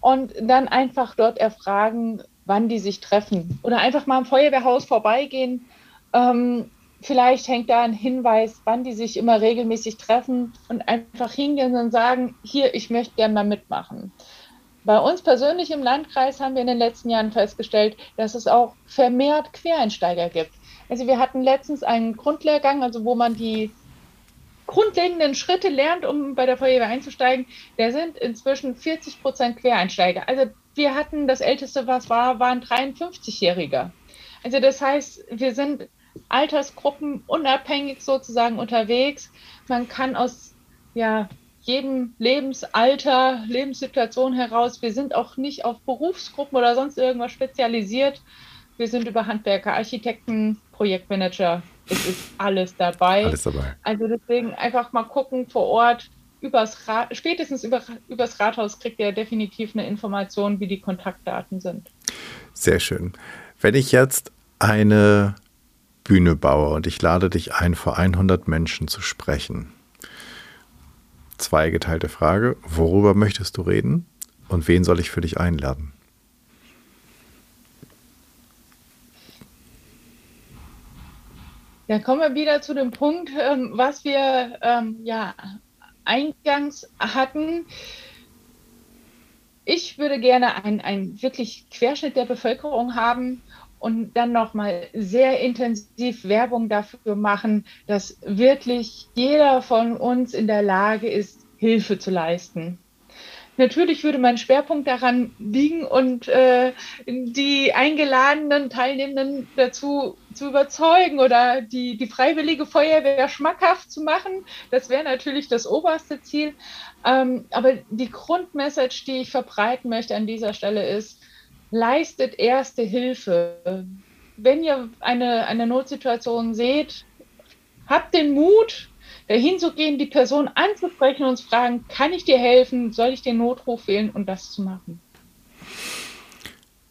Und dann einfach dort erfragen, wann die sich treffen. Oder einfach mal am Feuerwehrhaus vorbeigehen. Ähm, vielleicht hängt da ein Hinweis, wann die sich immer regelmäßig treffen und einfach hingehen und sagen, hier, ich möchte gerne mal mitmachen. Bei uns persönlich im Landkreis haben wir in den letzten Jahren festgestellt, dass es auch vermehrt Quereinsteiger gibt. Also wir hatten letztens einen Grundlehrgang, also wo man die grundlegenden Schritte lernt, um bei der Feuerwehr einzusteigen. Da sind inzwischen 40 Prozent Quereinsteiger. Also wir hatten, das älteste, was war, war ein 53-Jähriger. Also das heißt, wir sind Altersgruppen unabhängig sozusagen unterwegs. Man kann aus ja, jedem Lebensalter, Lebenssituation heraus, wir sind auch nicht auf Berufsgruppen oder sonst irgendwas spezialisiert. Wir sind über Handwerker, Architekten, Projektmanager. Es ist alles dabei. Alles dabei. Also deswegen einfach mal gucken vor Ort. Übers Ra spätestens über, übers Rathaus kriegt ihr definitiv eine Information, wie die Kontaktdaten sind. Sehr schön. Wenn ich jetzt eine Bühne baue und ich lade dich ein, vor 100 Menschen zu sprechen. Zweigeteilte Frage, worüber möchtest du reden und wen soll ich für dich einladen? Ja, kommen wir wieder zu dem Punkt, ähm, was wir ähm, ja eingangs hatten. Ich würde gerne einen wirklich Querschnitt der Bevölkerung haben und dann nochmal sehr intensiv Werbung dafür machen, dass wirklich jeder von uns in der Lage ist, Hilfe zu leisten. Natürlich würde mein Schwerpunkt daran liegen und äh, die eingeladenen Teilnehmenden dazu zu überzeugen oder die, die freiwillige Feuerwehr schmackhaft zu machen. Das wäre natürlich das oberste Ziel. Ähm, aber die Grundmessage, die ich verbreiten möchte an dieser Stelle ist, leistet erste Hilfe. Wenn ihr eine, eine Notsituation seht, habt den Mut, dahin zu gehen, die Person anzusprechen und zu fragen, kann ich dir helfen, soll ich den Notruf wählen und das zu machen.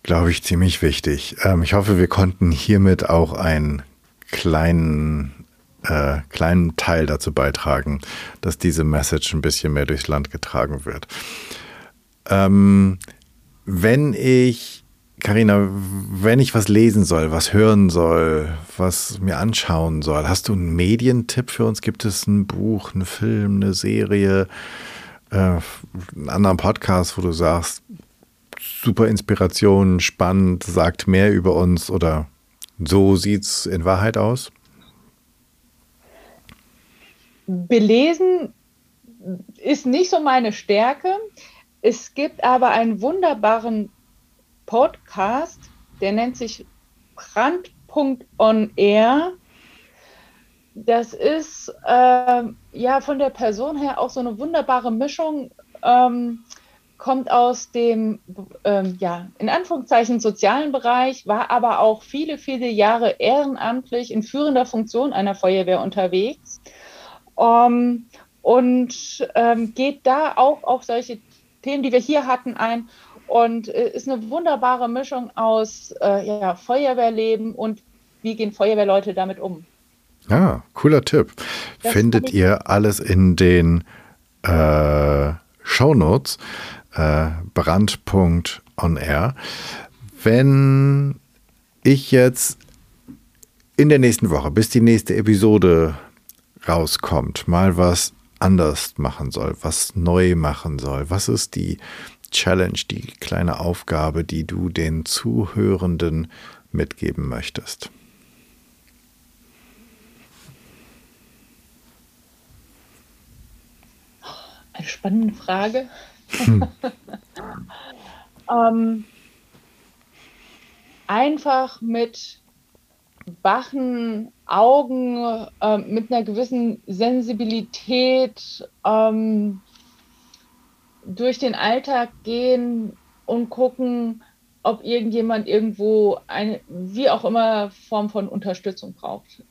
Glaube ich ziemlich wichtig. Ähm, ich hoffe, wir konnten hiermit auch einen kleinen, äh, kleinen Teil dazu beitragen, dass diese Message ein bisschen mehr durchs Land getragen wird. Ähm, wenn ich, Karina, wenn ich was lesen soll, was hören soll, was mir anschauen soll, hast du einen Medientipp für uns? Gibt es ein Buch, einen Film, eine Serie, äh, einen anderen Podcast, wo du sagst, super Inspiration, spannend, sagt mehr über uns oder so sieht es in Wahrheit aus? Belesen ist nicht so meine Stärke. Es gibt aber einen wunderbaren Podcast, der nennt sich Brand.on-air. Das ist äh, ja von der Person her auch so eine wunderbare Mischung. Ähm, kommt aus dem, ähm, ja, in Anführungszeichen sozialen Bereich, war aber auch viele, viele Jahre ehrenamtlich in führender Funktion einer Feuerwehr unterwegs ähm, und ähm, geht da auch auf solche Themen, die wir hier hatten, ein und äh, ist eine wunderbare Mischung aus äh, ja, Feuerwehrleben und wie gehen Feuerwehrleute damit um. Ja, cooler Tipp. Das Findet ihr alles in den äh, Shownotes, äh, brand.onair. Wenn ich jetzt in der nächsten Woche, bis die nächste Episode rauskommt, mal was anders machen soll, was neu machen soll? Was ist die Challenge, die kleine Aufgabe, die du den Zuhörenden mitgeben möchtest? Eine spannende Frage. Hm. ähm, einfach mit wachen Augen, äh, mit einer gewissen Sensibilität ähm, durch den Alltag gehen und gucken, ob irgendjemand irgendwo eine, wie auch immer, Form von Unterstützung braucht.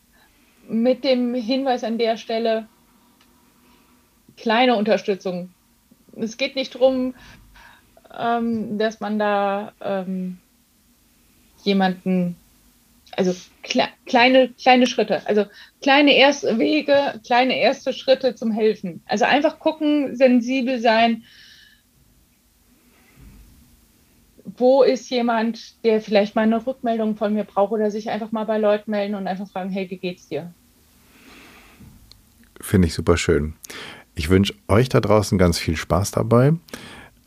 Mit dem Hinweis an der Stelle, kleine Unterstützung. Es geht nicht darum, ähm, dass man da ähm, jemanden also kle kleine, kleine Schritte, also kleine erste Wege, kleine erste Schritte zum Helfen. Also einfach gucken, sensibel sein. Wo ist jemand, der vielleicht mal eine Rückmeldung von mir braucht oder sich einfach mal bei Leuten melden und einfach fragen, hey, wie geht's dir? Finde ich super schön. Ich wünsche euch da draußen ganz viel Spaß dabei,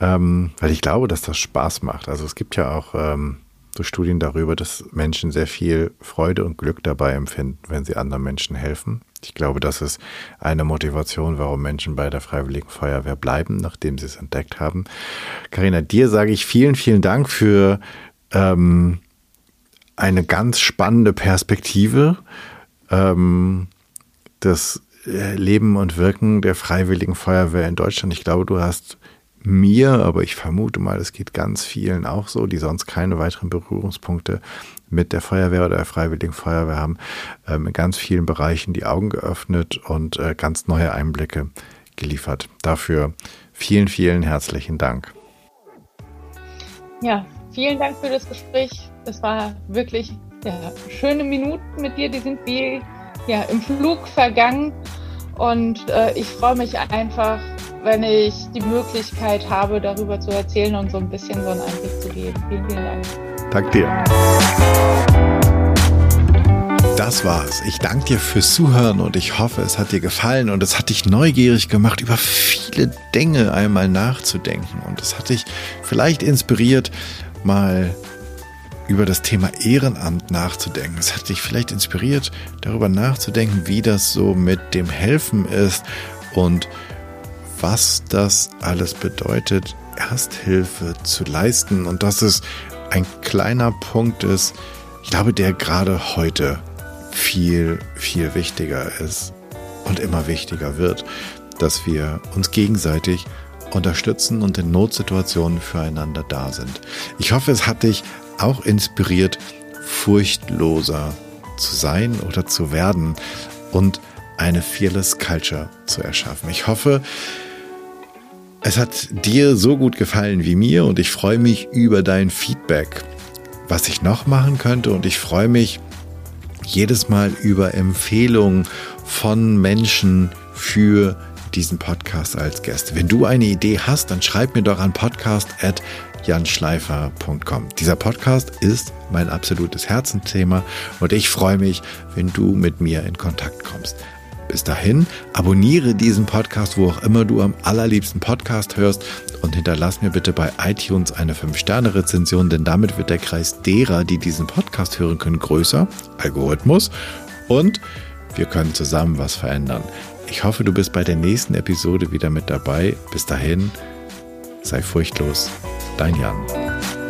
ähm, weil ich glaube, dass das Spaß macht. Also es gibt ja auch ähm, so Studien darüber, dass Menschen sehr viel Freude und Glück dabei empfinden, wenn sie anderen Menschen helfen. Ich glaube, das ist eine Motivation, warum Menschen bei der Freiwilligen Feuerwehr bleiben, nachdem sie es entdeckt haben. Karina, dir sage ich vielen, vielen Dank für ähm, eine ganz spannende Perspektive. Ähm, das äh, Leben und Wirken der Freiwilligen Feuerwehr in Deutschland. Ich glaube, du hast mir, aber ich vermute mal, es geht ganz vielen auch so, die sonst keine weiteren Berührungspunkte mit der Feuerwehr oder der Freiwilligen Feuerwehr haben, ähm, in ganz vielen Bereichen die Augen geöffnet und äh, ganz neue Einblicke geliefert. Dafür vielen, vielen herzlichen Dank. Ja, vielen Dank für das Gespräch. Das war wirklich ja, schöne Minuten mit dir. Die sind wie ja, im Flug vergangen. Und äh, ich freue mich einfach, wenn ich die Möglichkeit habe, darüber zu erzählen und so ein bisschen so einen Einblick zu geben. Vielen, vielen Dank. Dank dir. Das war's. Ich danke dir fürs Zuhören und ich hoffe, es hat dir gefallen und es hat dich neugierig gemacht, über viele Dinge einmal nachzudenken. Und es hat dich vielleicht inspiriert, mal über das Thema Ehrenamt nachzudenken. Es hat dich vielleicht inspiriert, darüber nachzudenken, wie das so mit dem Helfen ist und was das alles bedeutet, Ersthilfe zu leisten. Und dass es ein kleiner Punkt ist, ich glaube, der gerade heute viel, viel wichtiger ist und immer wichtiger wird, dass wir uns gegenseitig unterstützen und in Notsituationen füreinander da sind. Ich hoffe, es hat dich auch inspiriert, furchtloser zu sein oder zu werden und eine Fearless Culture zu erschaffen. Ich hoffe, es hat dir so gut gefallen wie mir und ich freue mich über dein Feedback, was ich noch machen könnte und ich freue mich jedes Mal über Empfehlungen von Menschen für diesen Podcast als Gäste. Wenn du eine Idee hast, dann schreib mir doch an podcast@ janschleifer.com. Dieser Podcast ist mein absolutes Herzensthema und ich freue mich, wenn du mit mir in Kontakt kommst. Bis dahin, abonniere diesen Podcast, wo auch immer du am allerliebsten Podcast hörst und hinterlass mir bitte bei iTunes eine 5-Sterne-Rezension, denn damit wird der Kreis derer, die diesen Podcast hören können, größer. Algorithmus. Und wir können zusammen was verändern. Ich hoffe, du bist bei der nächsten Episode wieder mit dabei. Bis dahin, sei furchtlos. Dein Jan.